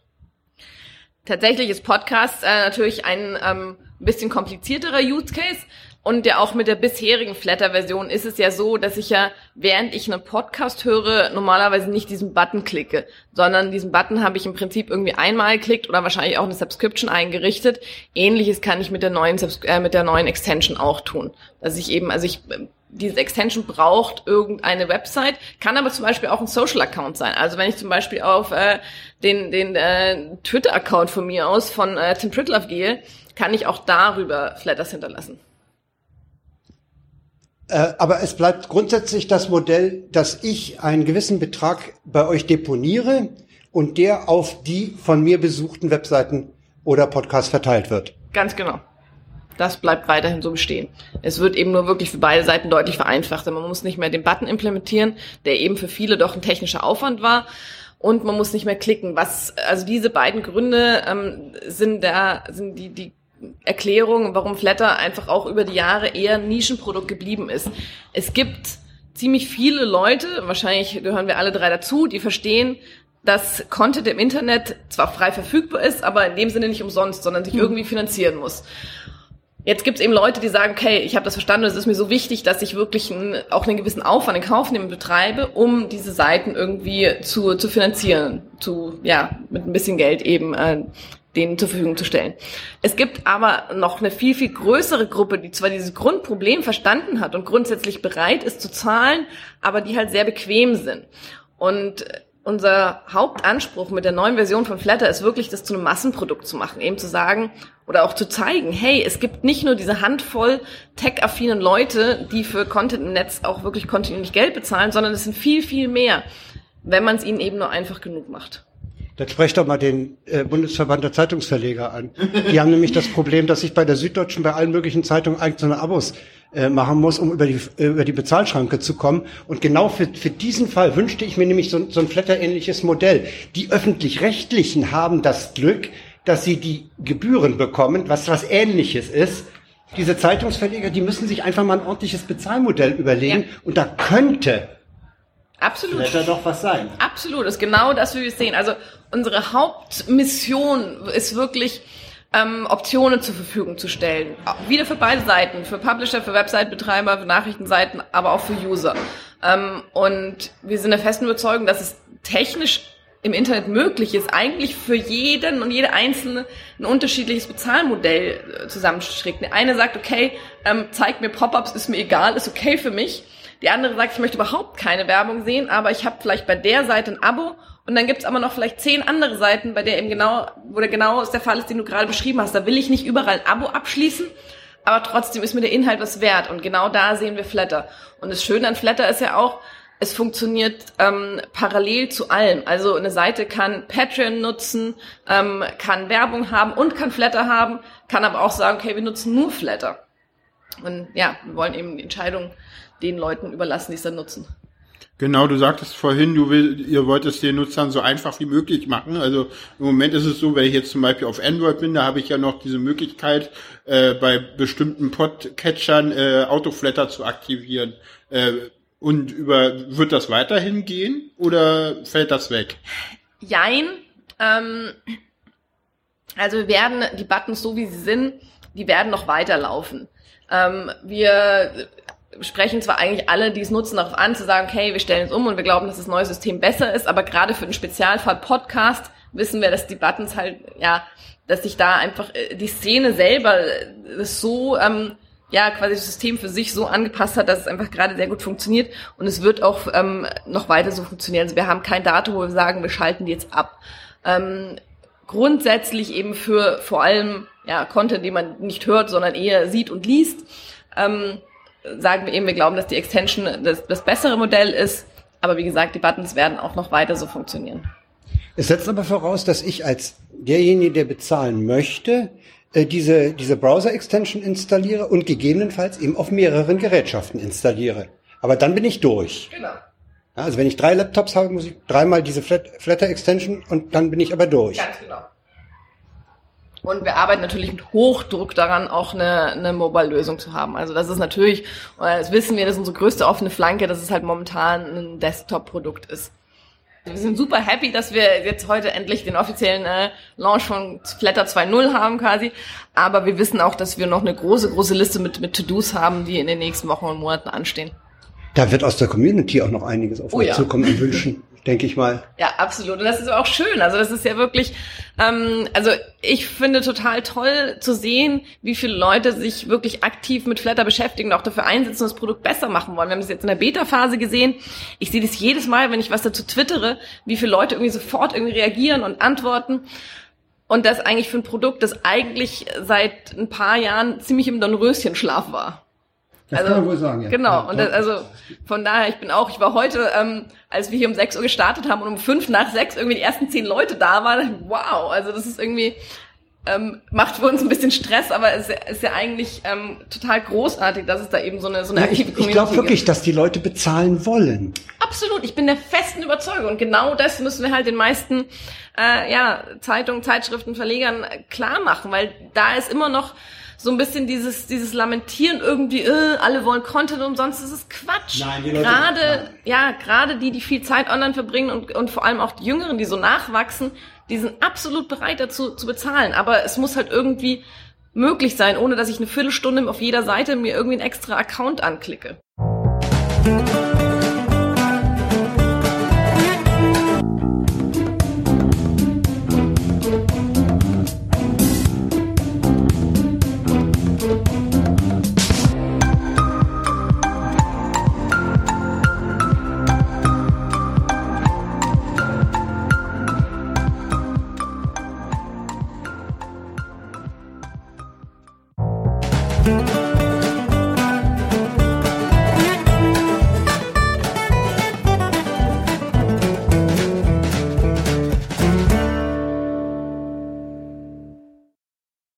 Speaker 6: Tatsächlich ist Podcast äh, natürlich ein ähm, bisschen komplizierterer Use Case. Und ja auch mit der bisherigen Flatter-Version ist es ja so, dass ich ja, während ich einen Podcast höre, normalerweise nicht diesen Button klicke, sondern diesen Button habe ich im Prinzip irgendwie einmal geklickt oder wahrscheinlich auch eine Subscription eingerichtet. Ähnliches kann ich mit der neuen, äh, mit der neuen Extension auch tun. Dass ich eben, also ich, diese Extension braucht irgendeine Website, kann aber zum Beispiel auch ein Social-Account sein. Also wenn ich zum Beispiel auf äh, den, den äh, Twitter-Account von mir aus, von äh, Tim Pritloff gehe, kann ich auch darüber Flatters hinterlassen.
Speaker 3: Äh, aber es bleibt grundsätzlich das Modell, dass ich einen gewissen Betrag bei euch deponiere und der auf die von mir besuchten Webseiten oder Podcasts verteilt wird.
Speaker 6: Ganz genau. Das bleibt weiterhin so bestehen. Es wird eben nur wirklich für beide Seiten deutlich vereinfacht. Man muss nicht mehr den Button implementieren, der eben für viele doch ein technischer Aufwand war. Und man muss nicht mehr klicken. Was, also diese beiden Gründe ähm, sind da, sind die, die Erklärung, warum Flatter einfach auch über die Jahre eher ein Nischenprodukt geblieben ist. Es gibt ziemlich viele Leute, wahrscheinlich gehören wir alle drei dazu, die verstehen, dass Content im Internet zwar frei verfügbar ist, aber in dem Sinne nicht umsonst, sondern sich hm. irgendwie finanzieren muss. Jetzt gibt es eben Leute, die sagen, okay, ich habe das verstanden, es ist mir so wichtig, dass ich wirklich einen, auch einen gewissen Aufwand in Kauf nehmen betreibe, um diese Seiten irgendwie zu, zu finanzieren, zu ja mit ein bisschen Geld eben äh, denen zur Verfügung zu stellen. Es gibt aber noch eine viel, viel größere Gruppe, die zwar dieses Grundproblem verstanden hat und grundsätzlich bereit ist zu zahlen, aber die halt sehr bequem sind. Und unser Hauptanspruch mit der neuen Version von Flatter ist wirklich, das zu einem Massenprodukt zu machen, eben zu sagen oder auch zu zeigen, hey, es gibt nicht nur diese Handvoll tech-affinen Leute, die für Content im Netz auch wirklich kontinuierlich Geld bezahlen, sondern es sind viel, viel mehr, wenn man es ihnen eben nur einfach genug macht.
Speaker 3: Dann sprecht doch mal den äh, Bundesverband der Zeitungsverleger an. Die haben nämlich das Problem, dass ich bei der Süddeutschen bei allen möglichen Zeitungen einzelne Abos äh, machen muss, um über die, äh, über die Bezahlschranke zu kommen. Und genau für, für diesen Fall wünschte ich mir nämlich so, so ein Flatter-ähnliches Modell. Die Öffentlich-Rechtlichen haben das Glück, dass sie die Gebühren bekommen, was was Ähnliches ist. Diese Zeitungsverleger, die müssen sich einfach mal ein ordentliches Bezahlmodell überlegen. Ja. Und da könnte
Speaker 6: Absolut.
Speaker 3: Wird da doch was sein.
Speaker 6: Absolut, das ist genau das, wie wir es sehen. Also unsere Hauptmission ist wirklich, ähm, Optionen zur Verfügung zu stellen. Wieder für beide Seiten, für Publisher, für Website-Betreiber, für Nachrichtenseiten, aber auch für User. Ähm, und wir sind der festen Überzeugung, dass es technisch im Internet möglich ist, eigentlich für jeden und jede Einzelne ein unterschiedliches Bezahlmodell äh, zusammenzustricken. Der eine sagt, okay, ähm, zeig mir Pop-ups, ist mir egal, ist okay für mich. Die andere sagt, ich möchte überhaupt keine Werbung sehen, aber ich habe vielleicht bei der Seite ein Abo und dann gibt's aber noch vielleicht zehn andere Seiten, bei der eben genau, wo der genau ist der Fall ist, den du gerade beschrieben hast. Da will ich nicht überall ein Abo abschließen, aber trotzdem ist mir der Inhalt was wert. Und genau da sehen wir Flatter. Und das Schöne an Flatter ist ja auch, es funktioniert ähm, parallel zu allem. Also eine Seite kann Patreon nutzen, ähm, kann Werbung haben und kann Flatter haben, kann aber auch sagen, okay, wir nutzen nur Flatter. Und ja, wir wollen eben die Entscheidung den Leuten überlassen, die es dann nutzen.
Speaker 2: Genau, du sagtest vorhin, du will, ihr wollt es den Nutzern so einfach wie möglich machen. Also im Moment ist es so, wenn ich jetzt zum Beispiel auf Android bin, da habe ich ja noch diese Möglichkeit, äh, bei bestimmten Podcatchern äh, Autoflatter zu aktivieren. Äh, und über wird das weiterhin gehen oder fällt das weg?
Speaker 6: Jein. Ähm, also wir werden die Buttons so wie sie sind, die werden noch weiterlaufen. Ähm, wir sprechen zwar eigentlich alle, die es nutzen, darauf an, zu sagen, okay, wir stellen es um und wir glauben, dass das neue System besser ist, aber gerade für den Spezialfall Podcast wissen wir, dass die Buttons halt, ja, dass sich da einfach äh, die Szene selber äh, so ähm, ja quasi das System für sich so angepasst hat, dass es einfach gerade sehr gut funktioniert und es wird auch ähm, noch weiter so funktionieren. Also wir haben kein Datum, wo wir sagen, wir schalten die jetzt ab. Ähm, grundsätzlich eben für vor allem ja Content, den man nicht hört, sondern eher sieht und liest, ähm, sagen wir eben, wir glauben, dass die Extension das, das bessere Modell ist. Aber wie gesagt, die Buttons werden auch noch weiter so funktionieren.
Speaker 3: Es setzt aber voraus, dass ich als derjenige, der bezahlen möchte, äh, diese, diese Browser-Extension installiere und gegebenenfalls eben auf mehreren Gerätschaften installiere. Aber dann bin ich durch.
Speaker 6: Genau.
Speaker 3: Also wenn ich drei Laptops habe, muss ich dreimal diese Flat Flatter-Extension und dann bin ich aber durch.
Speaker 6: Ganz genau. Und wir arbeiten natürlich mit Hochdruck daran, auch eine, eine Mobile-Lösung zu haben. Also das ist natürlich, das wissen wir, das ist unsere größte offene Flanke, dass es halt momentan ein Desktop-Produkt ist. Wir sind super happy, dass wir jetzt heute endlich den offiziellen äh, Launch von Flatter 2.0 haben quasi. Aber wir wissen auch, dass wir noch eine große, große Liste mit, mit To-Dos haben, die in den nächsten Wochen und Monaten anstehen.
Speaker 3: Da wird aus der Community auch noch einiges auf
Speaker 6: Oh
Speaker 3: euch
Speaker 6: ja.
Speaker 3: zukommen und wünschen, denke ich mal.
Speaker 6: Ja, absolut. Und das ist auch schön. Also das ist ja wirklich, ähm, also ich finde total toll zu sehen, wie viele Leute sich wirklich aktiv mit Flatter beschäftigen und auch dafür einsetzen und das Produkt besser machen wollen. Wir haben das jetzt in der Beta-Phase gesehen. Ich sehe das jedes Mal, wenn ich was dazu twittere, wie viele Leute irgendwie sofort irgendwie reagieren und antworten. Und das eigentlich für ein Produkt, das eigentlich seit ein paar Jahren ziemlich im Dornröschenschlaf war.
Speaker 3: Das kann man wohl sagen, ja.
Speaker 6: Genau.
Speaker 3: Ja,
Speaker 6: und das, also von daher, ich bin auch, ich war heute, ähm, als wir hier um 6 Uhr gestartet haben und um fünf nach sechs irgendwie die ersten zehn Leute da waren, ich, wow, also das ist irgendwie, ähm, macht für uns ein bisschen Stress, aber es ist, ja- ist ja eigentlich ähm, total großartig, dass es da eben so eine, so eine
Speaker 3: Ja,
Speaker 6: aktive
Speaker 3: ich ich
Speaker 6: Community
Speaker 3: glaube wirklich,
Speaker 6: gibt.
Speaker 3: dass die Leute bezahlen wollen.
Speaker 6: Absolut, ich bin der festen Überzeugung. Und genau das müssen wir halt den meisten äh, ja, Zeitungen, Zeitschriften, Verlegern klar machen, weil da ist immer noch so ein bisschen dieses, dieses Lamentieren irgendwie, äh, alle wollen Content umsonst, das ist Quatsch.
Speaker 3: Nein, die Leute-
Speaker 6: gerade, ja, gerade die, die viel Zeit online verbringen und, und vor allem auch die Jüngeren, die so nachwachsen, die sind absolut bereit dazu zu bezahlen. Aber es muss halt irgendwie möglich sein, ohne dass ich eine Viertelstunde auf jeder Seite mir irgendwie einen extra Account anklicke.
Speaker 7: Musik